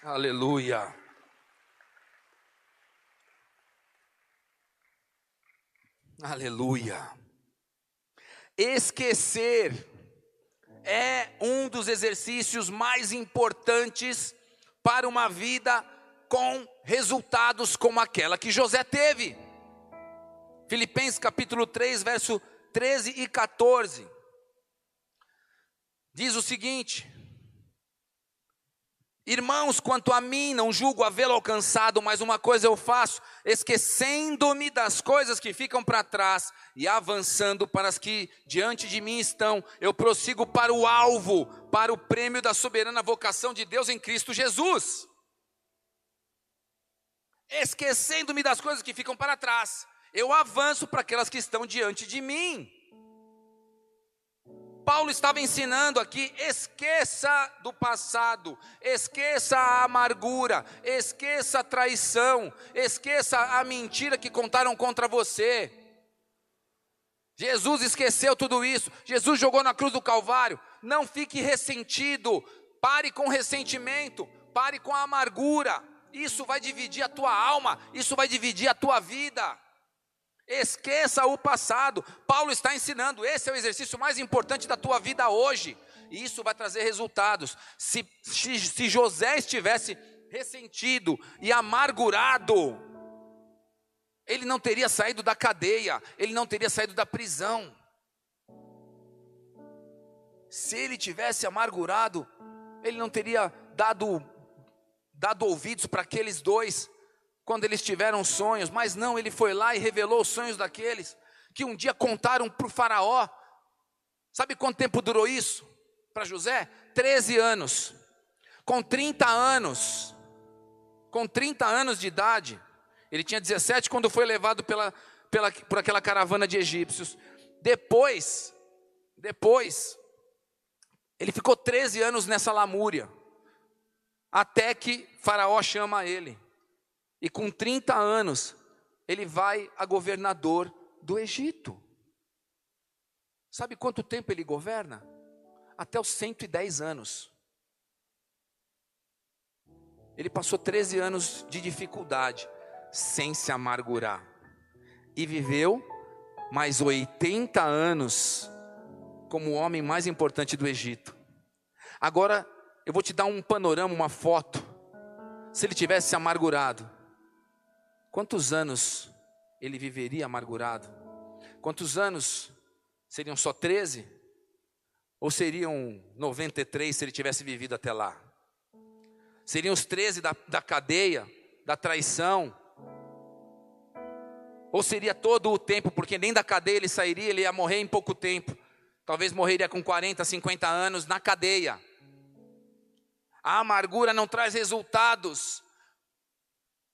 Aleluia. Aleluia. Esquecer é um dos exercícios mais importantes para uma vida com resultados como aquela que José teve. Filipenses capítulo 3, verso 13 e 14. Diz o seguinte: Irmãos, quanto a mim, não julgo havê-lo alcançado, mas uma coisa eu faço, esquecendo-me das coisas que ficam para trás e avançando para as que diante de mim estão, eu prossigo para o alvo, para o prêmio da soberana vocação de Deus em Cristo Jesus. Esquecendo-me das coisas que ficam para trás, eu avanço para aquelas que estão diante de mim. Paulo estava ensinando aqui: esqueça do passado, esqueça a amargura, esqueça a traição, esqueça a mentira que contaram contra você. Jesus esqueceu tudo isso, Jesus jogou na cruz do Calvário. Não fique ressentido, pare com ressentimento, pare com a amargura. Isso vai dividir a tua alma, isso vai dividir a tua vida. Esqueça o passado. Paulo está ensinando, esse é o exercício mais importante da tua vida hoje. E isso vai trazer resultados. Se, se, se José estivesse ressentido e amargurado, ele não teria saído da cadeia, ele não teria saído da prisão. Se ele tivesse amargurado, ele não teria dado, dado ouvidos para aqueles dois quando eles tiveram sonhos, mas não, ele foi lá e revelou os sonhos daqueles que um dia contaram para o Faraó. Sabe quanto tempo durou isso para José? 13 anos. Com 30 anos, com 30 anos de idade, ele tinha 17 quando foi levado pela, pela, por aquela caravana de egípcios. Depois, depois, ele ficou 13 anos nessa lamúria, até que Faraó chama ele. E com 30 anos, ele vai a governador do Egito. Sabe quanto tempo ele governa? Até os 110 anos. Ele passou 13 anos de dificuldade, sem se amargurar. E viveu mais 80 anos como o homem mais importante do Egito. Agora, eu vou te dar um panorama, uma foto. Se ele tivesse se amargurado, Quantos anos ele viveria amargurado? Quantos anos? Seriam só 13? Ou seriam 93 se ele tivesse vivido até lá? Seriam os 13 da, da cadeia, da traição? Ou seria todo o tempo, porque nem da cadeia ele sairia, ele ia morrer em pouco tempo. Talvez morreria com 40, 50 anos na cadeia. A amargura não traz resultados,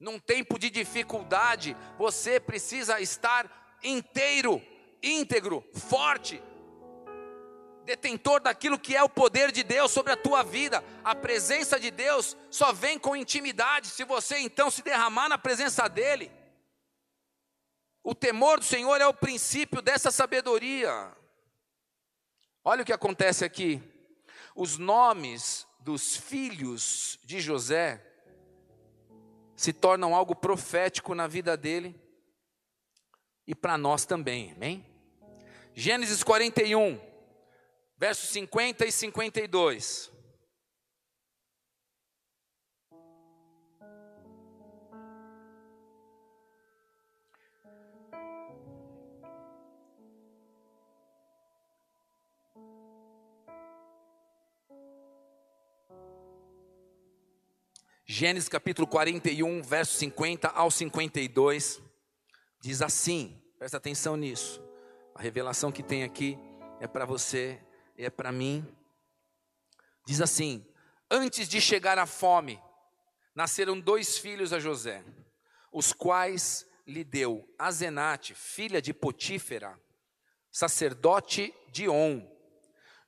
num tempo de dificuldade, você precisa estar inteiro, íntegro, forte, detentor daquilo que é o poder de Deus sobre a tua vida. A presença de Deus só vem com intimidade, se você então se derramar na presença dEle. O temor do Senhor é o princípio dessa sabedoria. Olha o que acontece aqui. Os nomes dos filhos de José se tornam algo profético na vida dele e para nós também, amém? Gênesis 41, versos 50 e 52. Gênesis capítulo 41, verso 50 ao 52, diz assim: presta atenção nisso. A revelação que tem aqui é para você, é para mim. Diz assim: Antes de chegar a fome, nasceram dois filhos a José, os quais lhe deu Azenate, filha de Potífera, sacerdote de On.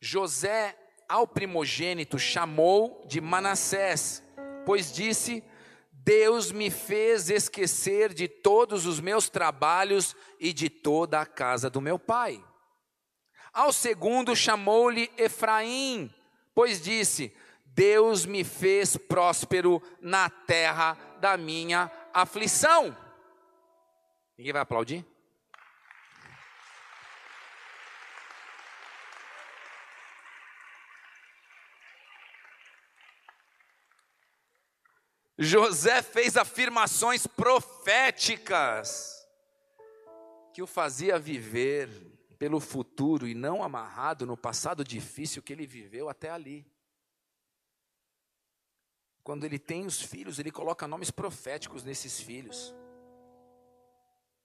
José, ao primogênito, chamou de Manassés, pois disse: Deus me fez esquecer de todos os meus trabalhos e de toda a casa do meu pai. Ao segundo chamou-lhe Efraim, pois disse: Deus me fez próspero na terra da minha aflição. Ninguém vai aplaudir? José fez afirmações proféticas que o fazia viver pelo futuro e não amarrado no passado difícil que ele viveu até ali. Quando ele tem os filhos, ele coloca nomes proféticos nesses filhos.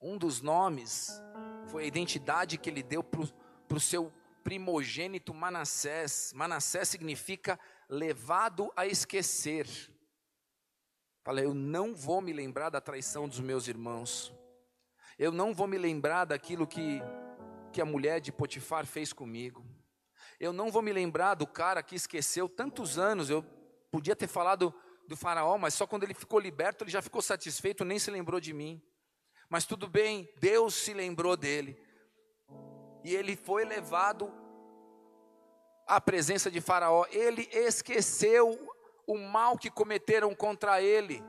Um dos nomes foi a identidade que ele deu para o seu primogênito Manassés. Manassés significa levado a esquecer. Fala, eu não vou me lembrar da traição dos meus irmãos. Eu não vou me lembrar daquilo que, que a mulher de Potifar fez comigo. Eu não vou me lembrar do cara que esqueceu tantos anos. Eu podia ter falado do faraó, mas só quando ele ficou liberto ele já ficou satisfeito, nem se lembrou de mim. Mas tudo bem, Deus se lembrou dele. E ele foi levado à presença de Faraó. Ele esqueceu o mal que cometeram contra ele.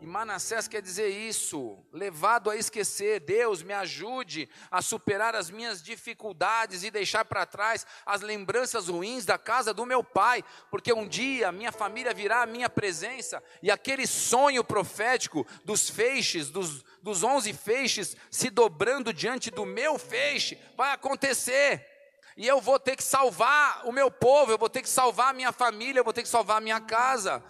E Manassés quer dizer isso, levado a esquecer, Deus me ajude a superar as minhas dificuldades e deixar para trás as lembranças ruins da casa do meu pai, porque um dia minha família virá à minha presença e aquele sonho profético dos feixes, dos, dos onze feixes se dobrando diante do meu feixe, vai acontecer e eu vou ter que salvar o meu povo, eu vou ter que salvar a minha família, eu vou ter que salvar a minha casa.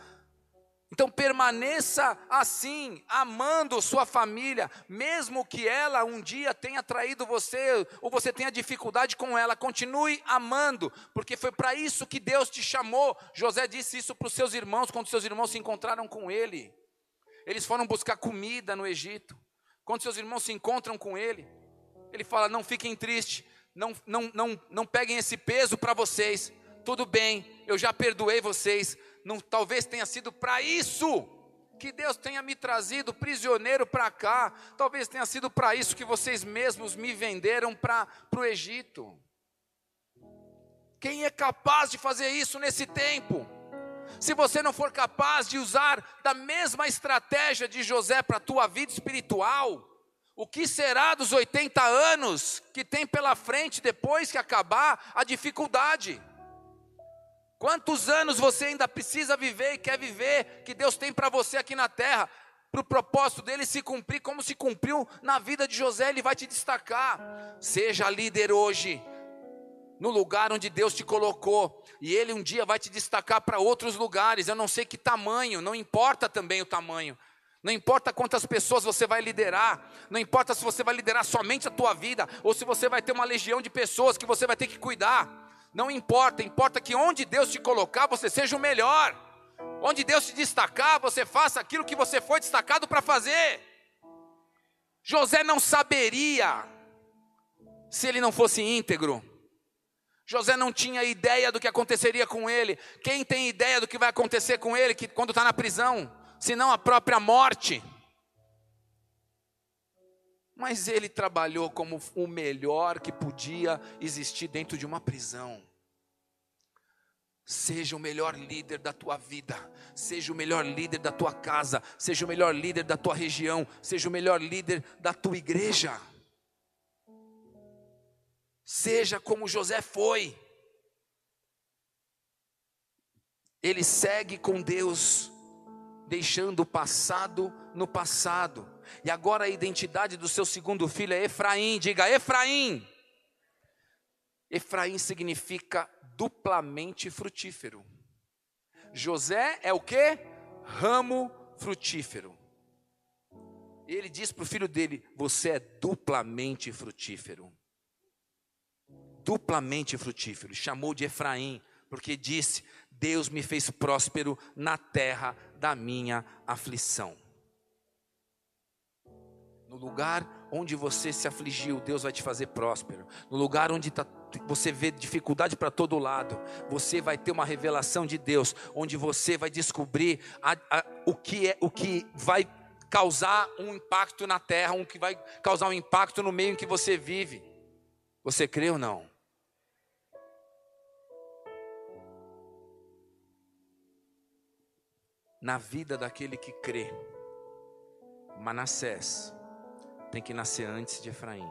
Então permaneça assim, amando sua família, mesmo que ela um dia tenha traído você, ou você tenha dificuldade com ela, continue amando, porque foi para isso que Deus te chamou. José disse isso para os seus irmãos, quando seus irmãos se encontraram com ele. Eles foram buscar comida no Egito. Quando seus irmãos se encontram com ele, ele fala: Não fiquem tristes, não, não, não, não peguem esse peso para vocês. Tudo bem, eu já perdoei vocês. Não, talvez tenha sido para isso que Deus tenha me trazido prisioneiro para cá. Talvez tenha sido para isso que vocês mesmos me venderam para o Egito. Quem é capaz de fazer isso nesse tempo? Se você não for capaz de usar da mesma estratégia de José para a tua vida espiritual, o que será dos 80 anos que tem pela frente depois que acabar a dificuldade? Quantos anos você ainda precisa viver e quer viver que Deus tem para você aqui na terra? Para o propósito dele se cumprir, como se cumpriu na vida de José, ele vai te destacar. Seja líder hoje, no lugar onde Deus te colocou, e ele um dia vai te destacar para outros lugares. Eu não sei que tamanho, não importa também o tamanho, não importa quantas pessoas você vai liderar, não importa se você vai liderar somente a tua vida ou se você vai ter uma legião de pessoas que você vai ter que cuidar. Não importa, importa que onde Deus te colocar, você seja o melhor. Onde Deus te destacar, você faça aquilo que você foi destacado para fazer. José não saberia se ele não fosse íntegro. José não tinha ideia do que aconteceria com ele. Quem tem ideia do que vai acontecer com ele que quando está na prisão? Senão a própria morte. Mas ele trabalhou como o melhor que podia existir dentro de uma prisão. Seja o melhor líder da tua vida, seja o melhor líder da tua casa, seja o melhor líder da tua região, seja o melhor líder da tua igreja. Seja como José foi. Ele segue com Deus deixando o passado no passado. E agora a identidade do seu segundo filho é Efraim. Diga Efraim. Efraim significa duplamente frutífero. José é o que? Ramo frutífero. Ele diz para o filho dele: Você é duplamente frutífero. Duplamente frutífero. Chamou de Efraim, porque disse: Deus me fez próspero na terra da minha aflição. No lugar onde você se afligiu, Deus vai te fazer próspero. No lugar onde tá, você vê dificuldade para todo lado, você vai ter uma revelação de Deus, onde você vai descobrir a, a, o, que é, o que vai causar um impacto na terra, o que vai causar um impacto no meio em que você vive. Você crê ou não? Na vida daquele que crê, Manassés tem que nascer antes de Efraim.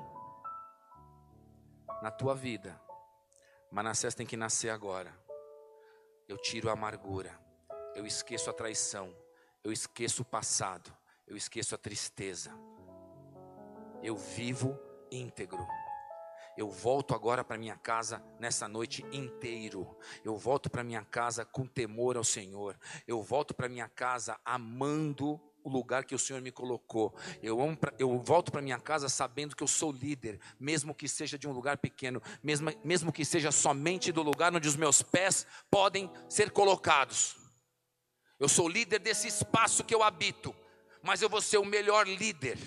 Na tua vida, Manassés tem que nascer agora. Eu tiro a amargura, eu esqueço a traição, eu esqueço o passado, eu esqueço a tristeza. Eu vivo íntegro. Eu volto agora para minha casa nessa noite inteiro. Eu volto para minha casa com temor ao Senhor. Eu volto para minha casa amando o lugar que o Senhor me colocou. Eu, amo pra, eu volto para minha casa sabendo que eu sou líder, mesmo que seja de um lugar pequeno, mesmo, mesmo que seja somente do lugar onde os meus pés podem ser colocados. Eu sou líder desse espaço que eu habito, mas eu vou ser o melhor líder.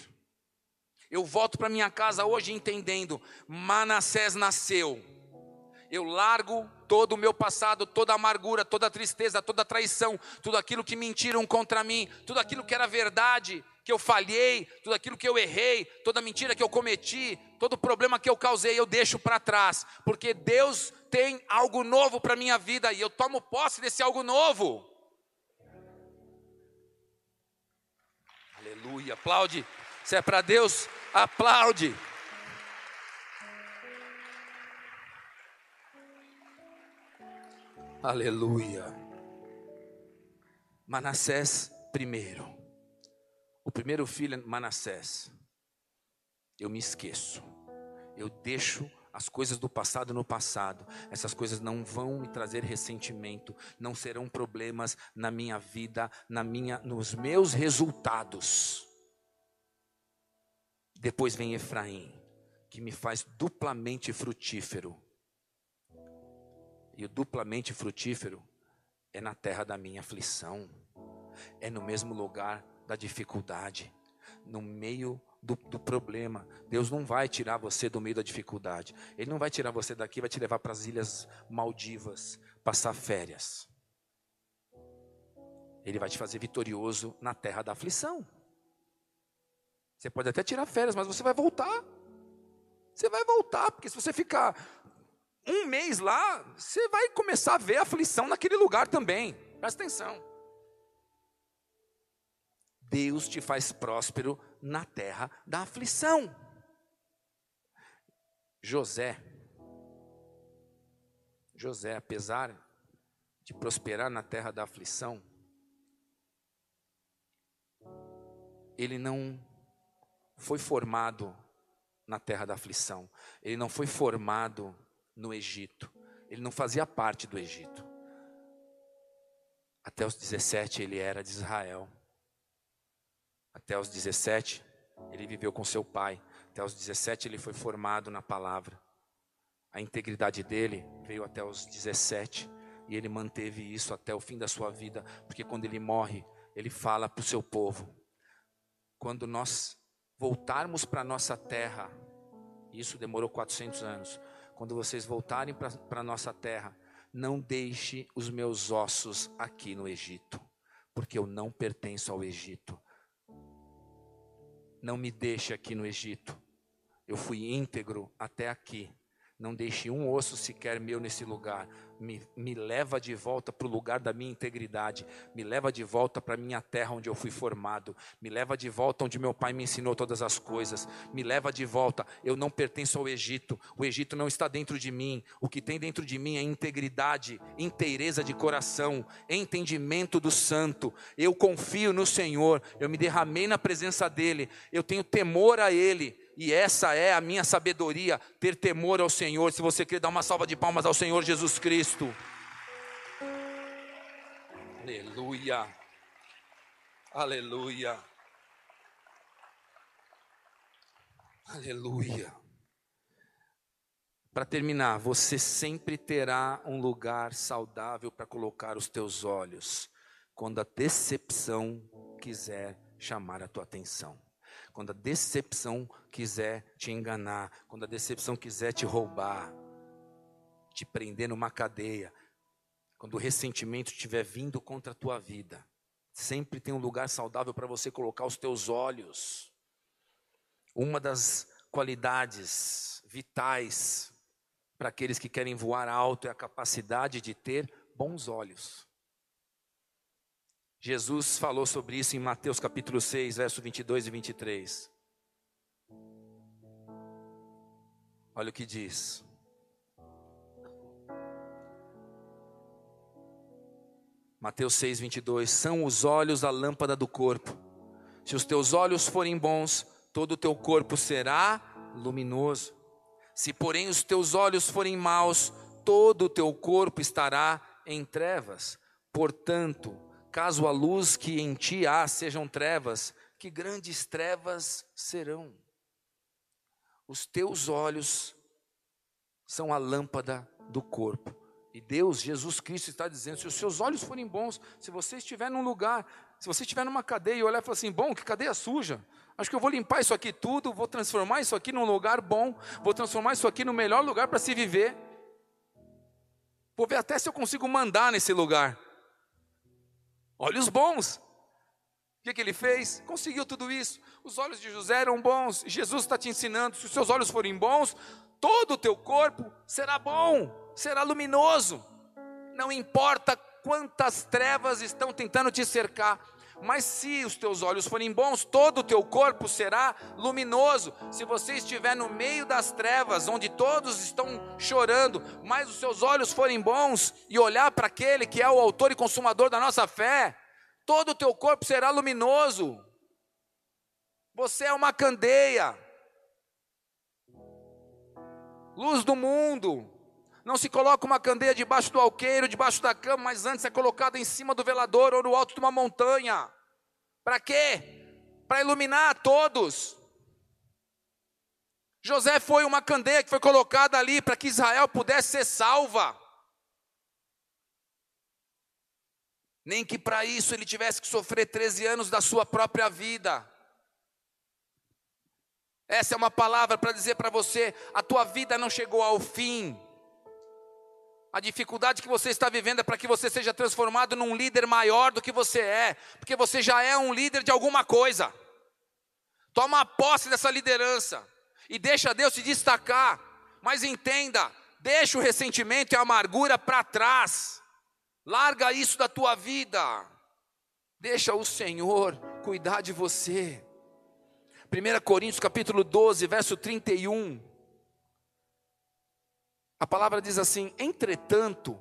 Eu volto para minha casa hoje entendendo: Manassés nasceu eu largo todo o meu passado, toda a amargura, toda a tristeza, toda a traição, tudo aquilo que mentiram contra mim, tudo aquilo que era verdade, que eu falhei, tudo aquilo que eu errei, toda mentira que eu cometi, todo problema que eu causei, eu deixo para trás, porque Deus tem algo novo para minha vida e eu tomo posse desse algo novo. Aleluia, aplaude. Se é para Deus, aplaude. Aleluia. Manassés primeiro. O primeiro filho Manassés. Eu me esqueço. Eu deixo as coisas do passado no passado. Essas coisas não vão me trazer ressentimento, não serão problemas na minha vida, na minha nos meus resultados. Depois vem Efraim, que me faz duplamente frutífero e o duplamente frutífero é na terra da minha aflição, é no mesmo lugar da dificuldade, no meio do, do, problema. Deus não vai tirar você do meio da dificuldade. Ele não vai tirar você daqui, vai te levar para as ilhas Maldivas, passar férias. Ele vai te fazer vitorioso na terra da aflição. Você pode até tirar férias, mas você vai voltar. Você vai voltar, porque se você ficar um mês lá, você vai começar a ver aflição naquele lugar também. Presta atenção. Deus te faz próspero na terra da aflição. José, José, apesar de prosperar na terra da aflição, ele não foi formado na terra da aflição, ele não foi formado no Egito. Ele não fazia parte do Egito. Até os 17 ele era de Israel. Até os 17 ele viveu com seu pai. Até os 17 ele foi formado na palavra. A integridade dele veio até os 17 e ele manteve isso até o fim da sua vida, porque quando ele morre, ele fala para o seu povo: quando nós voltarmos para a nossa terra, isso demorou 400 anos, quando vocês voltarem para a nossa terra, não deixe os meus ossos aqui no Egito, porque eu não pertenço ao Egito. Não me deixe aqui no Egito. Eu fui íntegro até aqui. Não deixe um osso sequer meu nesse lugar. Me, me leva de volta para o lugar da minha integridade, me leva de volta para a minha terra onde eu fui formado, me leva de volta onde meu pai me ensinou todas as coisas, me leva de volta. Eu não pertenço ao Egito, o Egito não está dentro de mim, o que tem dentro de mim é integridade, inteireza de coração, entendimento do santo. Eu confio no Senhor, eu me derramei na presença dEle, eu tenho temor a Ele e essa é a minha sabedoria, ter temor ao Senhor. Se você quer dar uma salva de palmas ao Senhor Jesus Cristo. Aleluia. Aleluia. Aleluia. Para terminar, você sempre terá um lugar saudável para colocar os teus olhos quando a decepção quiser chamar a tua atenção. Quando a decepção quiser te enganar, quando a decepção quiser te roubar, te prender numa cadeia, quando o ressentimento estiver vindo contra a tua vida, sempre tem um lugar saudável para você colocar os teus olhos. Uma das qualidades vitais para aqueles que querem voar alto é a capacidade de ter bons olhos. Jesus falou sobre isso em Mateus capítulo 6, verso 22 e 23. Olha o que diz. Mateus 6, 22. São os olhos a lâmpada do corpo. Se os teus olhos forem bons, todo o teu corpo será luminoso. Se, porém, os teus olhos forem maus, todo o teu corpo estará em trevas. Portanto, caso a luz que em ti há sejam trevas, que grandes trevas serão. Os teus olhos são a lâmpada do corpo. E Deus, Jesus Cristo, está dizendo: se os seus olhos forem bons, se você estiver num lugar, se você estiver numa cadeia e olhar e falar assim: bom, que cadeia suja, Acho que eu vou limpar isso aqui tudo, vou transformar isso aqui num lugar bom, vou transformar isso aqui no melhor lugar para se viver. Vou ver até se eu consigo mandar nesse lugar. Olhos bons. O que, que ele fez? Conseguiu tudo isso. Os olhos de José eram bons. Jesus está te ensinando: se os seus olhos forem bons, todo o teu corpo será bom, será luminoso. Não importa quantas trevas estão tentando te cercar, mas se os teus olhos forem bons, todo o teu corpo será luminoso. Se você estiver no meio das trevas, onde todos estão chorando, mas os seus olhos forem bons e olhar para aquele que é o autor e consumador da nossa fé, todo o teu corpo será luminoso. Você é uma candeia, luz do mundo. Não se coloca uma candeia debaixo do alqueiro, debaixo da cama, mas antes é colocada em cima do velador ou no alto de uma montanha. Para quê? Para iluminar a todos. José foi uma candeia que foi colocada ali para que Israel pudesse ser salva. Nem que para isso ele tivesse que sofrer 13 anos da sua própria vida. Essa é uma palavra para dizer para você: a tua vida não chegou ao fim. A dificuldade que você está vivendo é para que você seja transformado num líder maior do que você é, porque você já é um líder de alguma coisa. Toma posse dessa liderança e deixa Deus se destacar, mas entenda, deixa o ressentimento e a amargura para trás. Larga isso da tua vida. Deixa o Senhor cuidar de você. 1 Coríntios capítulo 12, verso 31. A palavra diz assim: entretanto,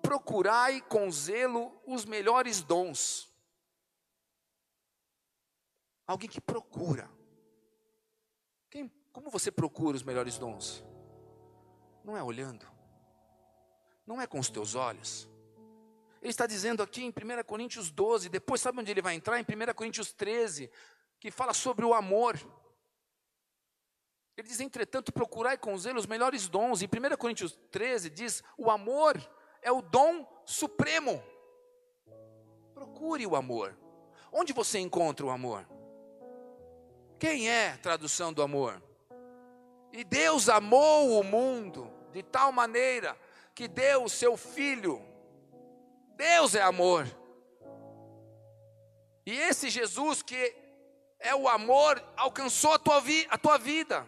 procurai com zelo os melhores dons. Alguém que procura. Quem, como você procura os melhores dons? Não é olhando, não é com os teus olhos. Ele está dizendo aqui em 1 Coríntios 12, depois sabe onde ele vai entrar? Em 1 Coríntios 13, que fala sobre o amor. Ele diz, entretanto, procurai com zelo os melhores dons. Em 1 Coríntios 13 diz: o amor é o dom supremo. Procure o amor. Onde você encontra o amor? Quem é tradução do amor? E Deus amou o mundo de tal maneira que deu o seu filho. Deus é amor. E esse Jesus que é o amor alcançou a tua, vi, a tua vida.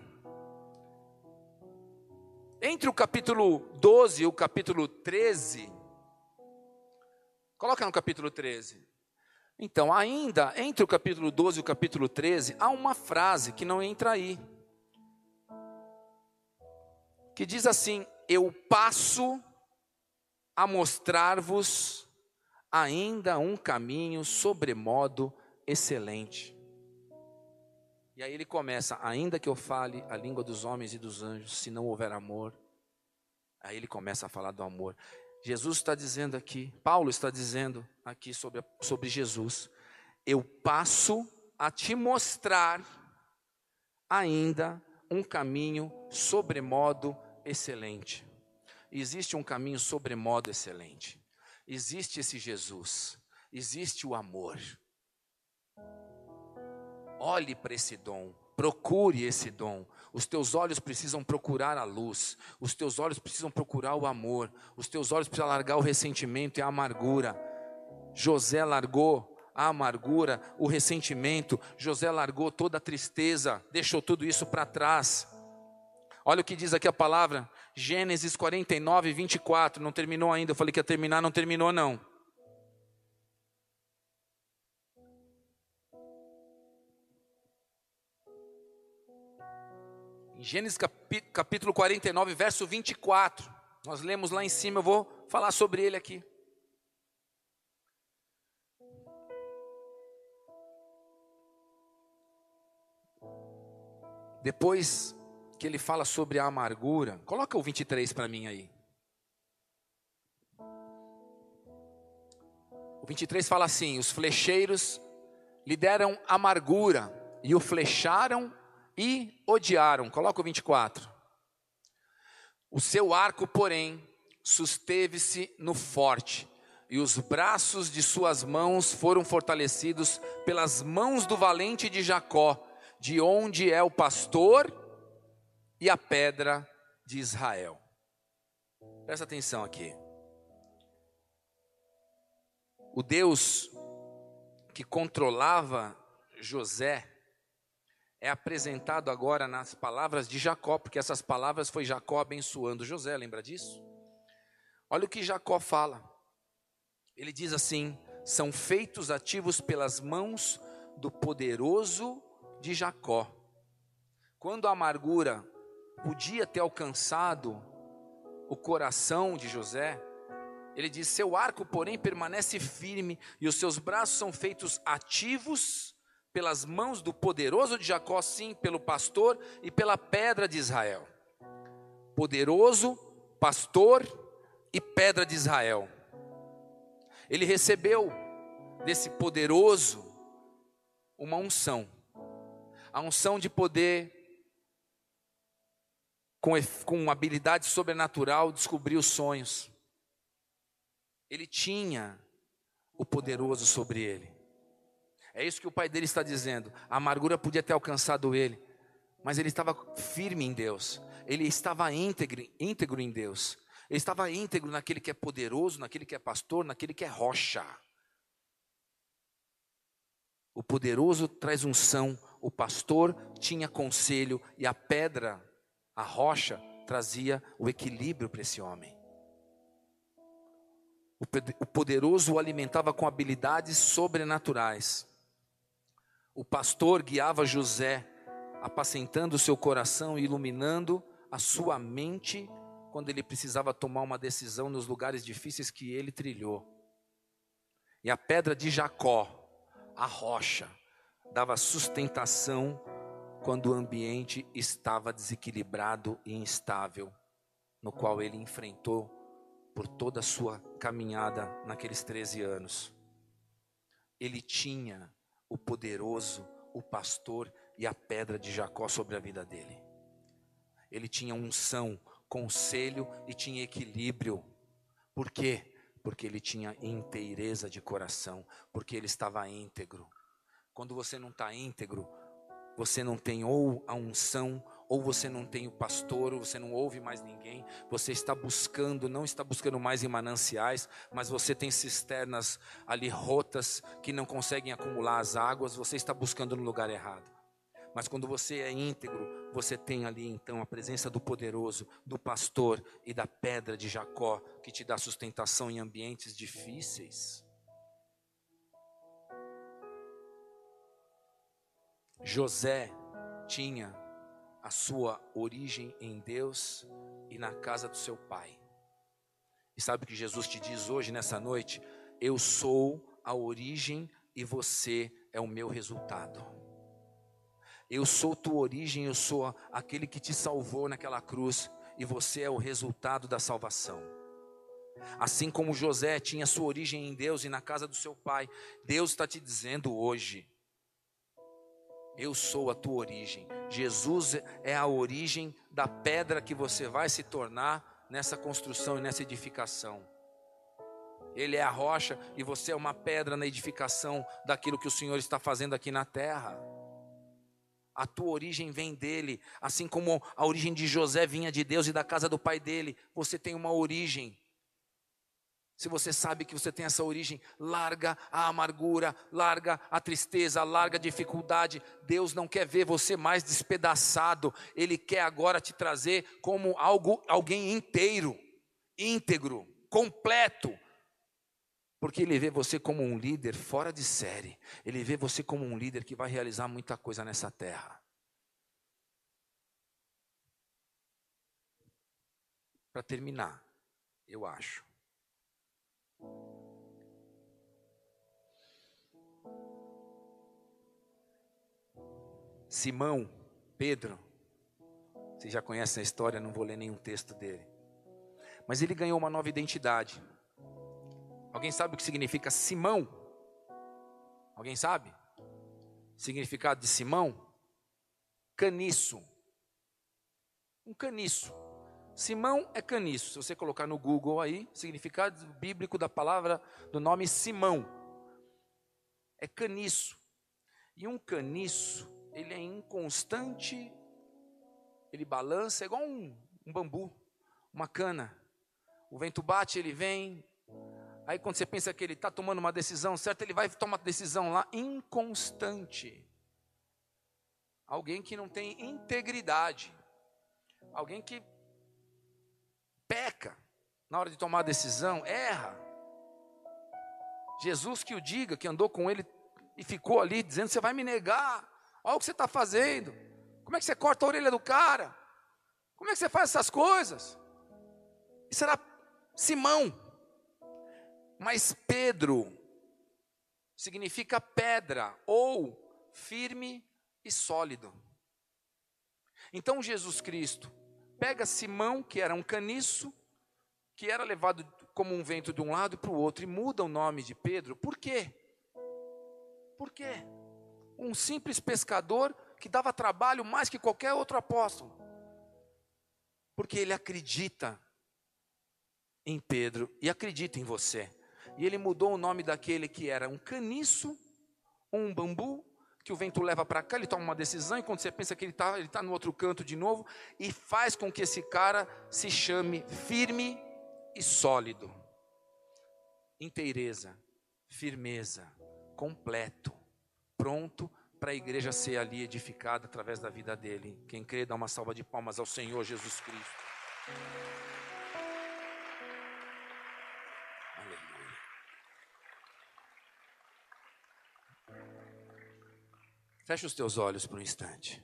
Entre o capítulo 12 e o capítulo 13, coloca no capítulo 13. Então, ainda entre o capítulo 12 e o capítulo 13, há uma frase que não entra aí. Que diz assim: Eu passo a mostrar-vos ainda um caminho sobremodo excelente. E aí ele começa: ainda que eu fale a língua dos homens e dos anjos, se não houver amor. Aí ele começa a falar do amor. Jesus está dizendo aqui, Paulo está dizendo aqui sobre, sobre Jesus: eu passo a te mostrar ainda um caminho sobremodo excelente. Existe um caminho sobremodo excelente. Existe esse Jesus. Existe o amor. Olhe para esse dom. Procure esse dom. Os teus olhos precisam procurar a luz. Os teus olhos precisam procurar o amor. Os teus olhos precisam largar o ressentimento e a amargura. José largou a amargura, o ressentimento. José largou toda a tristeza, deixou tudo isso para trás. Olha o que diz aqui a palavra, Gênesis 49, 24. Não terminou ainda, eu falei que ia terminar, não terminou não. Gênesis capítulo 49, verso 24. Nós lemos lá em cima, eu vou falar sobre ele aqui. Depois que ele fala sobre a amargura. Coloca o 23 para mim aí. O 23 fala assim: os flecheiros lhe deram amargura e o flecharam e odiaram. Coloca o 24. O seu arco, porém, susteve-se no forte, e os braços de suas mãos foram fortalecidos pelas mãos do valente de Jacó, de onde é o pastor e a pedra de Israel. Presta atenção aqui. O Deus que controlava José é apresentado agora nas palavras de Jacó, porque essas palavras foi Jacó abençoando José, lembra disso? Olha o que Jacó fala. Ele diz assim: são feitos ativos pelas mãos do poderoso de Jacó. Quando a amargura podia ter alcançado o coração de José, ele diz: Seu arco, porém, permanece firme, e os seus braços são feitos ativos pelas mãos do poderoso de Jacó, sim, pelo pastor e pela pedra de Israel. Poderoso, pastor e pedra de Israel. Ele recebeu desse poderoso uma unção, a unção de poder com, com habilidade sobrenatural, descobriu os sonhos. Ele tinha o poderoso sobre ele. É isso que o pai dele está dizendo. A amargura podia ter alcançado ele, mas ele estava firme em Deus. Ele estava íntegro, íntegro em Deus. Ele estava íntegro naquele que é poderoso, naquele que é pastor, naquele que é rocha. O poderoso traz unção, o pastor tinha conselho e a pedra a rocha trazia o equilíbrio para esse homem. O poderoso o alimentava com habilidades sobrenaturais. O pastor guiava José, apacentando o seu coração e iluminando a sua mente quando ele precisava tomar uma decisão nos lugares difíceis que ele trilhou. E a pedra de Jacó, a rocha, dava sustentação quando o ambiente estava desequilibrado e instável, no qual ele enfrentou por toda a sua caminhada naqueles 13 anos. Ele tinha o poderoso, o pastor e a pedra de Jacó sobre a vida dele. Ele tinha unção, conselho e tinha equilíbrio. Por quê? Porque ele tinha inteireza de coração, porque ele estava íntegro. Quando você não está íntegro, você não tem ou a unção, ou você não tem o pastor, ou você não ouve mais ninguém, você está buscando, não está buscando mais em mananciais, mas você tem cisternas ali rotas que não conseguem acumular as águas, você está buscando no lugar errado. Mas quando você é íntegro, você tem ali então a presença do poderoso, do pastor e da pedra de Jacó, que te dá sustentação em ambientes difíceis. José tinha a sua origem em Deus e na casa do seu pai. E sabe o que Jesus te diz hoje, nessa noite? Eu sou a origem e você é o meu resultado. Eu sou tua origem, eu sou aquele que te salvou naquela cruz e você é o resultado da salvação. Assim como José tinha sua origem em Deus e na casa do seu pai, Deus está te dizendo hoje: Eu sou a tua origem. Jesus é a origem da pedra que você vai se tornar nessa construção e nessa edificação. Ele é a rocha e você é uma pedra na edificação daquilo que o Senhor está fazendo aqui na terra. A tua origem vem dele, assim como a origem de José vinha de Deus e da casa do pai dele. Você tem uma origem. Se você sabe que você tem essa origem, larga a amargura, larga a tristeza, larga a dificuldade. Deus não quer ver você mais despedaçado. Ele quer agora te trazer como algo, alguém inteiro, íntegro, completo, porque ele vê você como um líder fora de série. Ele vê você como um líder que vai realizar muita coisa nessa terra. Para terminar, eu acho. Simão, Pedro, vocês já conhecem a história, não vou ler nenhum texto dele. Mas ele ganhou uma nova identidade. Alguém sabe o que significa Simão? Alguém sabe? Significado de Simão? Caniço. Um caniço. Simão é caniço. Se você colocar no Google aí, significado bíblico da palavra do nome Simão. É caniço. E um caniço, ele é inconstante, ele balança, é igual um, um bambu, uma cana. O vento bate, ele vem, Aí quando você pensa que ele está tomando uma decisão certa, ele vai tomar decisão lá inconstante. Alguém que não tem integridade. Alguém que peca na hora de tomar decisão, erra. Jesus que o diga, que andou com ele e ficou ali dizendo: Você vai me negar, olha o que você está fazendo. Como é que você corta a orelha do cara? Como é que você faz essas coisas? Isso era Simão. Mas Pedro significa pedra ou firme e sólido. Então Jesus Cristo pega Simão, que era um caniço, que era levado como um vento de um lado para o outro, e muda o nome de Pedro. Por quê? Por quê? Um simples pescador que dava trabalho mais que qualquer outro apóstolo. Porque ele acredita em Pedro e acredita em você. E ele mudou o nome daquele que era um caniço, um bambu, que o vento leva para cá, ele toma uma decisão, e quando você pensa que ele está ele tá no outro canto de novo, e faz com que esse cara se chame firme e sólido. Inteireza, firmeza, completo, pronto para a igreja ser ali edificada através da vida dele. Quem crê, dá uma salva de palmas ao Senhor Jesus Cristo. Feche os teus olhos por um instante.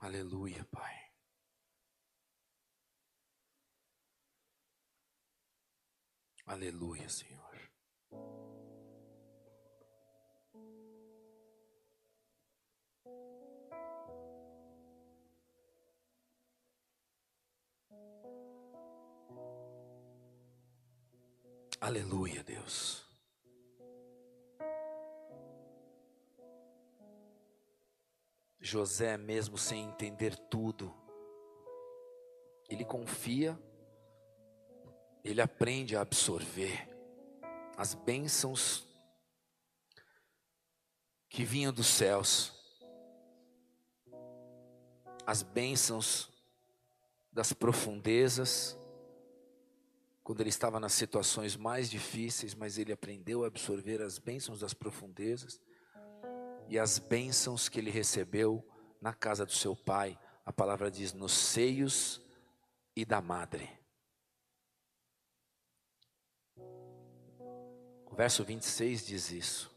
Aleluia, Pai. Aleluia, Senhor. Aleluia, Deus. José, mesmo sem entender tudo, ele confia, ele aprende a absorver as bênçãos que vinham dos céus, as bênçãos das profundezas, quando ele estava nas situações mais difíceis, mas ele aprendeu a absorver as bênçãos das profundezas e as bênçãos que ele recebeu na casa do seu pai. A palavra diz: nos seios e da madre. O verso 26 diz isso.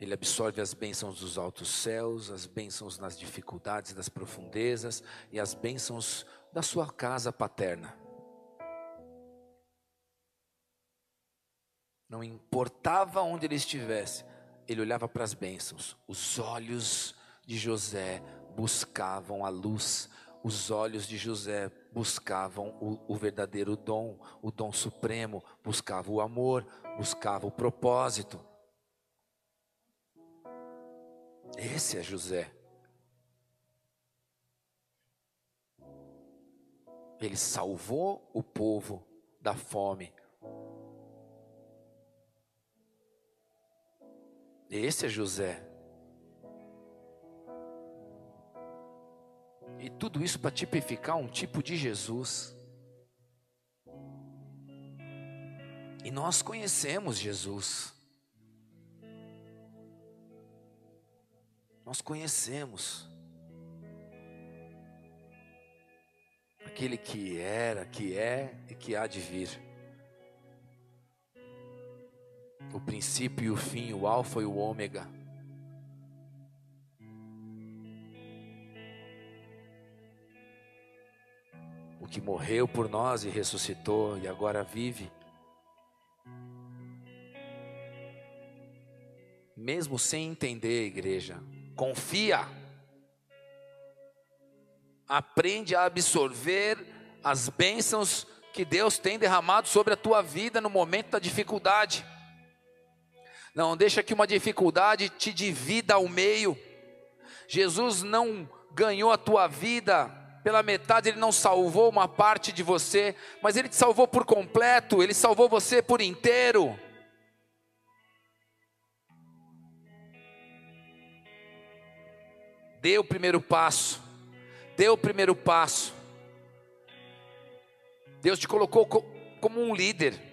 Ele absorve as bênçãos dos altos céus, as bênçãos nas dificuldades das profundezas e as bênçãos da sua casa paterna. Não importava onde ele estivesse, ele olhava para as bênçãos. Os olhos de José buscavam a luz, os olhos de José buscavam o, o, verdadeiro dom, o dom supremo, buscava o amor, buscava o propósito. Esse é José. Ele salvou o povo da fome. Esse é José. E tudo isso para tipificar um tipo de Jesus. E nós conhecemos Jesus. Nós conhecemos. Aquele que era, que é e que há de vir. O princípio e o fim, o Alfa e o Ômega. que morreu por nós e ressuscitou e agora vive. Mesmo sem entender, igreja, confia. Aprende a absorver as bênçãos que Deus tem derramado sobre a tua vida no momento da dificuldade. Não deixa que uma dificuldade te divida ao meio. Jesus não ganhou a tua vida pela metade, Ele não salvou uma parte de você, mas Ele te salvou por completo, Ele salvou você por inteiro. Dê o primeiro passo, dê o primeiro passo. Deus te colocou como um líder.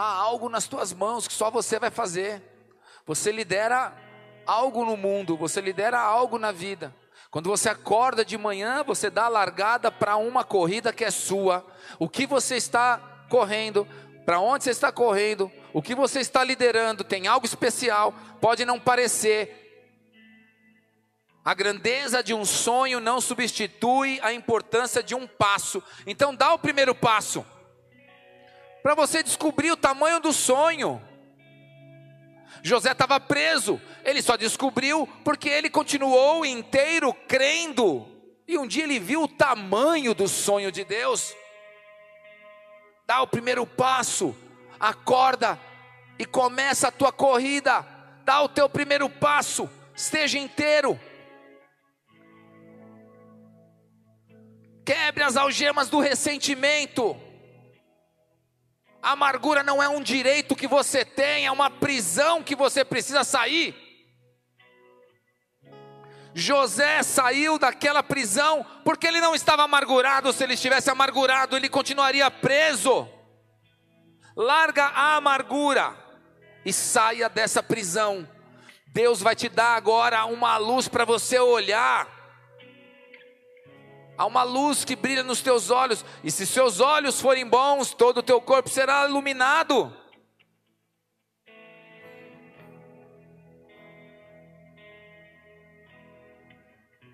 Há algo nas tuas mãos que só você vai fazer. Você lidera algo no mundo, você lidera algo na vida. Quando você acorda de manhã, você dá a largada para uma corrida que é sua. O que você está correndo, para onde você está correndo, o que você está liderando, tem algo especial, pode não parecer. A grandeza de um sonho não substitui a importância de um passo. Então dá o primeiro passo. Para você descobrir o tamanho do sonho. José estava preso, ele só descobriu porque ele continuou inteiro crendo. E um dia ele viu o tamanho do sonho de Deus. Dá o primeiro passo, acorda e começa a tua corrida. Dá o teu primeiro passo, esteja inteiro. Quebre as algemas do ressentimento. A amargura não é um direito que você tem, é uma prisão que você precisa sair. José saiu daquela prisão porque ele não estava amargurado. Se ele estivesse amargurado, ele continuaria preso. Larga a amargura e saia dessa prisão. Deus vai te dar agora uma luz para você olhar Há uma luz que brilha nos teus olhos, e se seus olhos forem bons, todo o teu corpo será iluminado.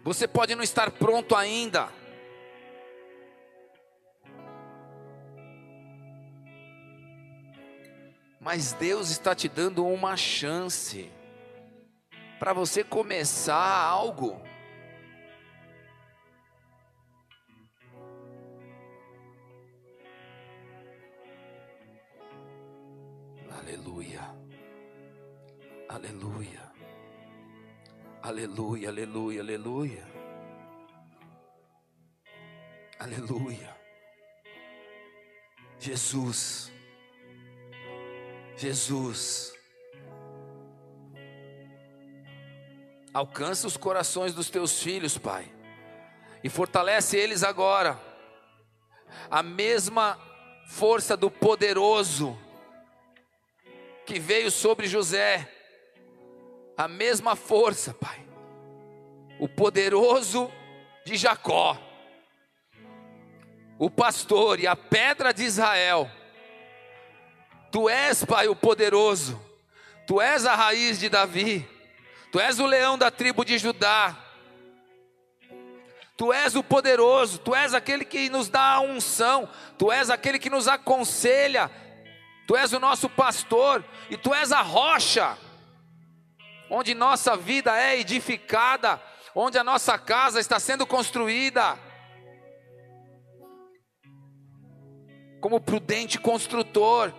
Você pode não estar pronto ainda. Mas Deus está te dando uma chance para você começar algo. Aleluia. Aleluia, aleluia, aleluia. Aleluia. Jesus. Jesus. Alcança os corações dos teus filhos, Pai, e fortalece eles agora. A mesma força do poderoso que veio sobre José, a mesma força, Pai. O poderoso de Jacó, o pastor e a pedra de Israel. Tu és, Pai, o poderoso. Tu és a raiz de Davi. Tu és o leão da tribo de Judá. Tu és o poderoso, tu és aquele que nos dá a unção, tu és aquele que nos aconselha Tu és o nosso pastor e tu és a rocha onde nossa vida é edificada, onde a nossa casa está sendo construída. Como prudente construtor,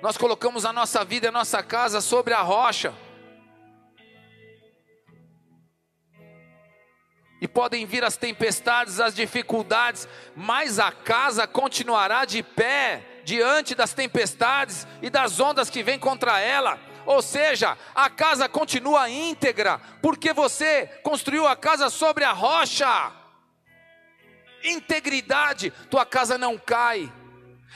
nós colocamos a nossa vida e a nossa casa sobre a rocha. E podem vir as tempestades, as dificuldades, mas a casa continuará de pé diante das tempestades e das ondas que vêm contra ela. Ou seja, a casa continua íntegra, porque você construiu a casa sobre a rocha. Integridade, tua casa não cai.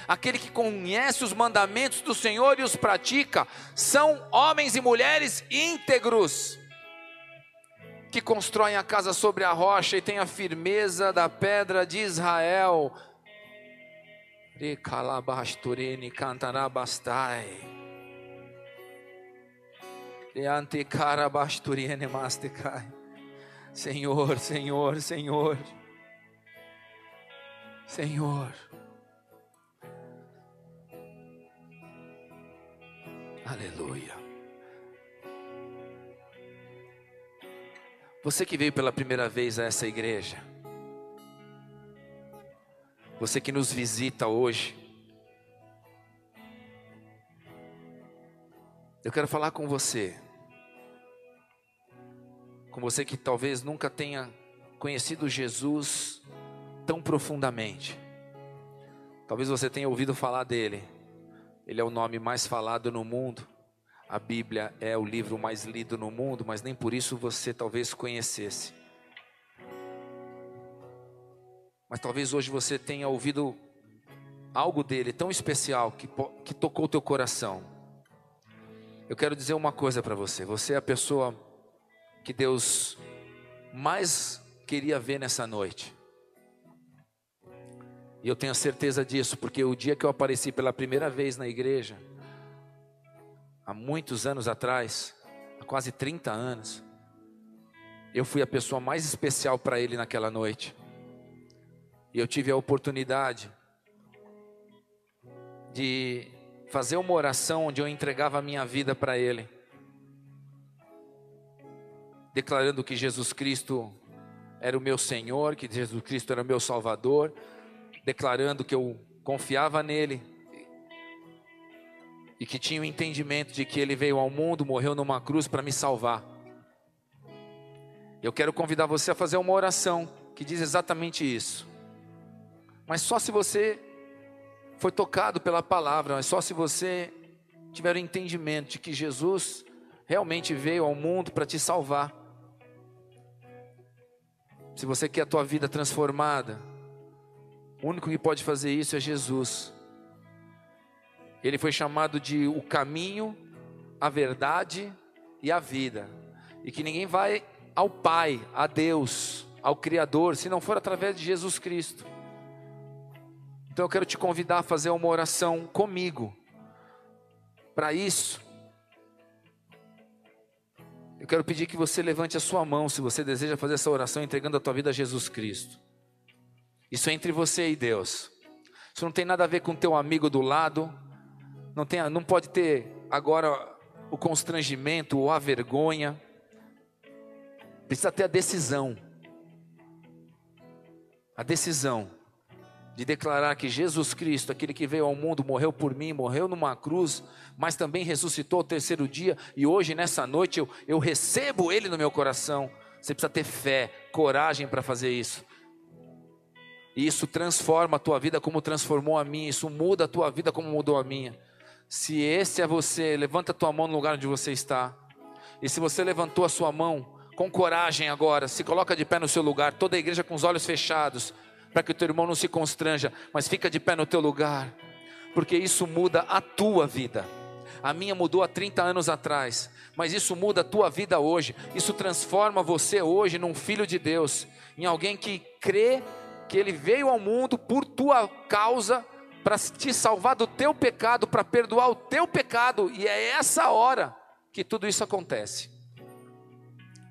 Aquele que conhece os mandamentos do Senhor e os pratica, são homens e mulheres íntegros que constroem a casa sobre a rocha e têm a firmeza da pedra de Israel. Senhor, Senhor, Senhor. Senhor. Aleluia. Você que veio pela primeira vez a essa igreja, você que nos visita hoje, eu quero falar com você, com você que talvez nunca tenha conhecido Jesus tão profundamente, talvez você tenha ouvido falar dele, ele é o nome mais falado no mundo. A Bíblia é o livro mais lido no mundo, mas nem por isso você talvez conhecesse. Mas talvez hoje você tenha ouvido algo dele tão especial que, que tocou o teu coração. Eu quero dizer uma coisa para você: você é a pessoa que Deus mais queria ver nessa noite. E eu tenho certeza disso, porque o dia que eu apareci pela primeira vez na igreja, há muitos anos atrás, há quase 30 anos, eu fui a pessoa mais especial para ele naquela noite. E eu tive a oportunidade de fazer uma oração onde eu entregava a minha vida para ele, declarando que Jesus Cristo era o meu Senhor, que Jesus Cristo era o meu Salvador, declarando que eu confiava nele e que tinha o entendimento de que ele veio ao mundo, morreu numa cruz para me salvar. Eu quero convidar você a fazer uma oração que diz exatamente isso. Mas só se você foi tocado pela palavra, mas só se você tiver o entendimento de que Jesus realmente veio ao mundo para te salvar. Se você quer a tua vida transformada, o único que pode fazer isso é Jesus. Ele foi chamado de o caminho, a verdade e a vida. E que ninguém vai ao Pai, a Deus, ao Criador, se não for através de Jesus Cristo. Então eu quero te convidar a fazer uma oração comigo. Para isso, eu quero pedir que você levante a sua mão se você deseja fazer essa oração entregando a tua vida a Jesus Cristo. Isso é entre você e Deus. Isso não tem nada a ver com teu amigo do lado, não, tem, não pode ter agora o constrangimento ou a vergonha. Precisa ter a decisão. A decisão de declarar que Jesus Cristo, aquele que veio ao mundo, morreu por mim, morreu numa cruz, mas também ressuscitou ao terceiro dia, e hoje, nessa noite, eu, eu recebo Ele no meu coração. Você precisa ter fé, coragem para fazer isso. E isso transforma a tua vida como transformou a minha, isso muda a tua vida como mudou a minha. Se esse é você, levanta a tua mão no lugar onde você está. E se você levantou a sua mão, com coragem agora, se coloca de pé no seu lugar, toda a igreja com os olhos fechados, para que o teu irmão não se constranja, mas fica de pé no teu lugar, porque isso muda a tua vida. A minha mudou há 30 anos atrás, mas isso muda a tua vida hoje. Isso transforma você hoje num filho de Deus, em alguém que crê que ele veio ao mundo por tua causa para te salvar do teu pecado, para perdoar o teu pecado, e é essa hora que tudo isso acontece.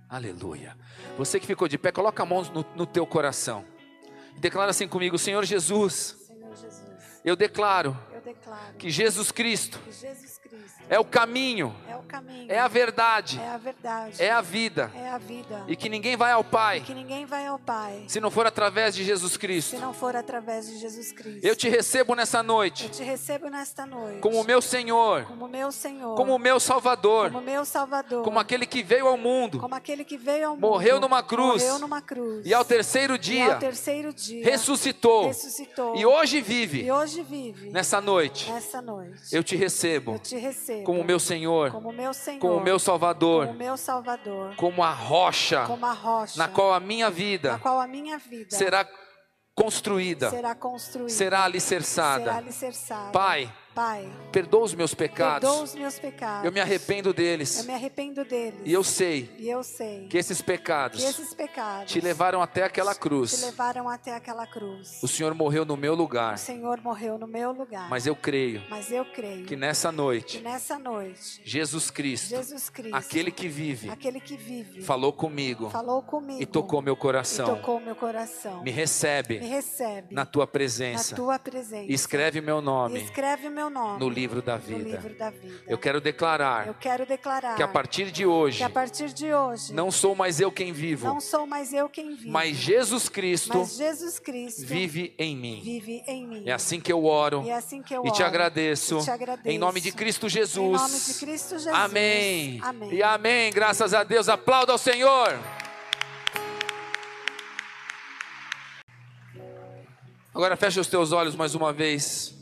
Aleluia. Você que ficou de pé, coloca a mão no, no teu coração. Declara assim comigo, Senhor Jesus,
Senhor Jesus,
eu declaro,
eu declaro
que Jesus Cristo
que Jesus Cristo
é o caminho,
é o caminho,
é a verdade,
é a verdade,
é a vida,
é a vida.
e que ninguém vai ao Pai.
Que ninguém vai ao Pai.
Se não for através de Jesus
se
Cristo.
não for através de Jesus Cristo.
Eu te recebo nessa
Eu
noite
te recebo nesta noite.
Como meu Senhor,
como meu Senhor,
como meu Salvador,
como meu Salvador,
como aquele que veio ao mundo.
Como aquele que veio ao mundo,
Morreu numa cruz.
morreu numa cruz,
e ao terceiro
e ao
dia
terceiro dia
ressuscitou.
ressuscitou.
E hoje vive.
e hoje vive
Nessa noite.
nessa noite.
eu te
Eu
recebo
te recebo
como meu Senhor,
como meu Senhor,
como meu
como
Salvador,
meu Salvador,
como a rocha
como a rocha
na qual a minha
na
vida
qual a minha vida
será construída,
será construída,
será alicerçada.
será alicerçada.
Pai,
Pai,
perdoa os meus
perdoa
pecados.
os meus pecados.
Eu me arrependo
Eu
deles.
me arrependo deles.
E eu sei
E eu sei
que esses pecados
que esses pecados
te levaram até aquela
te
cruz.
levaram até aquela cruz.
O Senhor morreu no meu lugar,
O Senhor morreu no meu lugar.
mas eu creio
Mas eu creio
que nessa
que
noite
nessa noite
Jesus Cristo,
Jesus Cristo,
aquele que vive,
aquele que vive,
falou comigo
falou comigo
e tocou meu
e
coração.
tocou meu coração.
Me
Me
recebe
recebe
na tua
na
presença.
tua presença.
E escreve meu
E
nome
escreve o meu nome
no livro da vida.
livro da vida.
Eu quero
Eu
declarar
quero declarar
que a partir de hoje
a partir de hoje
não sou mais eu quem vivo,
não sou mais eu quem vive,
mas Jesus Cristo
mas Jesus Cristo
vive em mim.
vive em mim.
É assim que eu oro
E é assim que eu
e te
oro.
agradeço.
E te agradeço.
Em nome de Cristo
Em
Jesus.
nome de Cristo Jesus.
Amém.
Amém.
E amém. Graças a Deus. Aplauda ao Senhor. Agora fecha os teus olhos mais uma vez.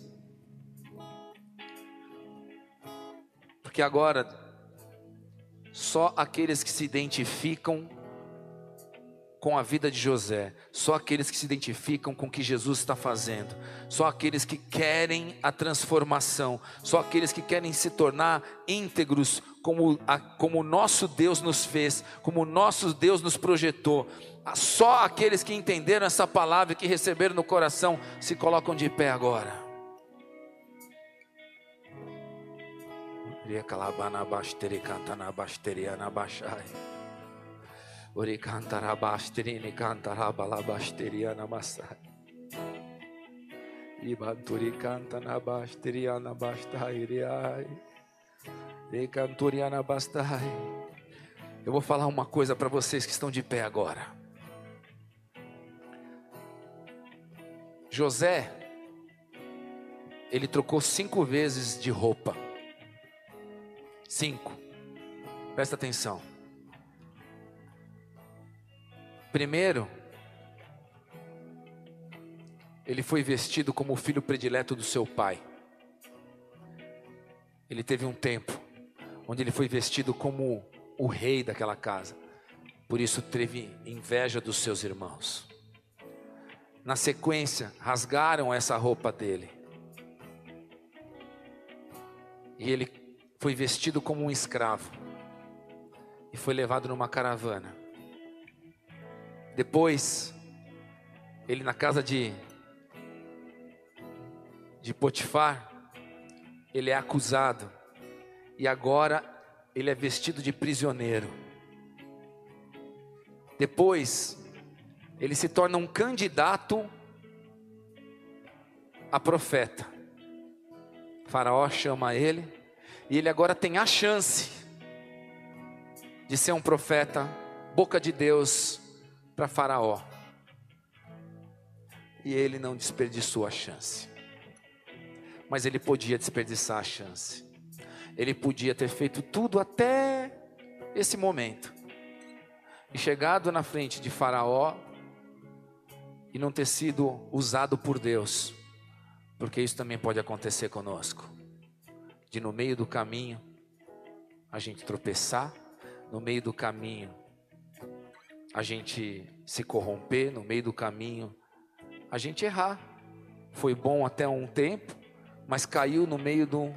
Porque agora só aqueles que se identificam com a vida de José, só aqueles que se identificam com o que Jesus está fazendo, só aqueles que querem a transformação, só aqueles que querem se tornar íntegros como, a, como o nosso Deus nos fez, como o nosso Deus nos projetou. Só aqueles que entenderam essa palavra que receberam no coração se colocam de pé agora. Ori cantarabastrini cantarabalabasteria masai. Ibanturi cantana basteriana bastairiai. E canturiana bastai. Eu vou falar uma coisa para vocês que estão de pé agora. José, ele trocou cinco vezes de roupa. Cinco. Presta atenção. Primeiro, ele foi vestido como o filho predileto do seu pai. Ele teve um tempo onde ele foi vestido como o rei daquela casa. Por isso teve inveja dos seus irmãos. Na sequência, rasgaram essa roupa dele. E ele foi vestido como um escravo. E foi levado numa caravana. Depois, ele na casa de de Potifar, ele é acusado e agora ele é vestido de prisioneiro. Depois, ele se torna um candidato a profeta. faraó chama ele e ele agora tem a chance de ser um profeta, boca de Deus para Faraó. E ele não desperdiçou a chance. Mas ele podia desperdiçar a chance. Ele podia ter feito tudo até esse momento. E chegado na frente de Faraó e não ter sido usado por Deus. Porque isso também pode acontecer conosco. De no meio do caminho a gente tropeçar, no meio do caminho a gente se corromper, no meio do caminho a gente errar. Foi bom até um tempo, mas caiu no meio do,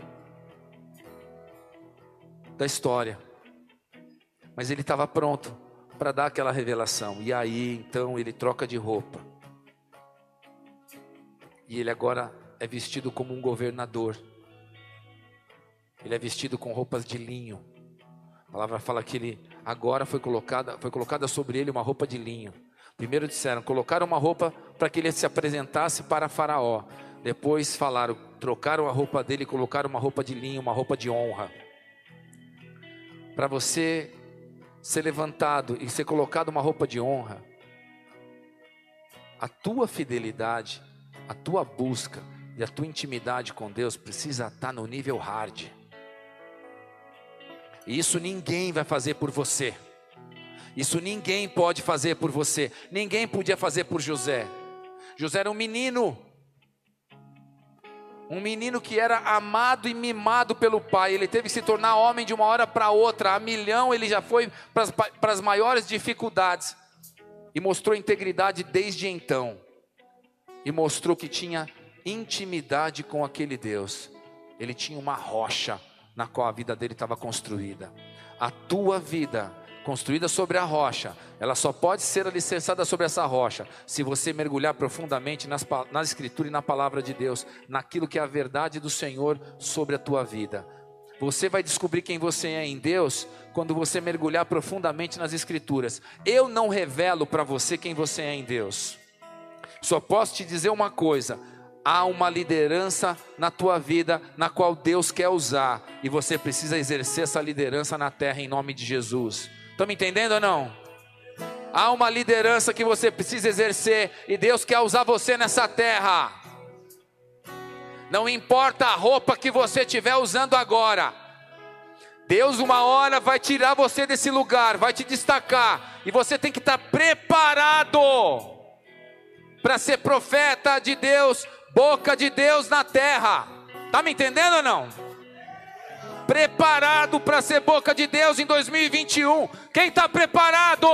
da história. Mas ele estava pronto para dar aquela revelação. E aí, então, ele troca de roupa. E ele agora é vestido como um governador. Ele é vestido com roupas de linho. A palavra fala que ele agora foi colocada, foi colocada sobre ele uma roupa de linho. Primeiro disseram, colocaram uma roupa para que ele se apresentasse para Faraó. Depois falaram, trocaram a roupa dele e colocaram uma roupa de linho, uma roupa de honra. Para você ser levantado e ser colocado uma roupa de honra, a tua fidelidade, a tua busca e a tua intimidade com Deus precisa estar no nível hard. E isso ninguém vai fazer por você. Isso ninguém pode fazer por você. Ninguém podia fazer por José. José era um menino. Um menino que era amado e mimado pelo pai. Ele teve que se tornar homem de uma hora para outra. A milhão ele já foi para as maiores dificuldades. E mostrou integridade desde então. E mostrou que tinha intimidade com aquele Deus. Ele tinha uma rocha na qual a vida dele estava construída. A tua vida construída sobre a rocha, ela só pode ser alicerçada sobre essa rocha se você mergulhar profundamente nas, na Escritura e na palavra de Deus, naquilo que é a verdade do Senhor sobre a tua vida. Você vai descobrir quem você é em Deus quando você mergulhar profundamente nas Escrituras. Eu não revelo para você quem você é em Deus. Só posso te dizer uma coisa: há uma liderança na tua vida na qual Deus quer usar e você precisa exercer essa liderança na terra em nome de Jesus. Estão me entendendo ou não? Há uma liderança que você precisa exercer e Deus quer usar você nessa terra. Não importa a roupa que você estiver usando agora. Deus uma hora vai tirar você desse lugar, vai te destacar e você tem que estar preparado para ser profeta de Deus, boca de Deus na terra. Tá me entendendo ou não? preparado para ser boca de Deus em 2021. Quem está preparado?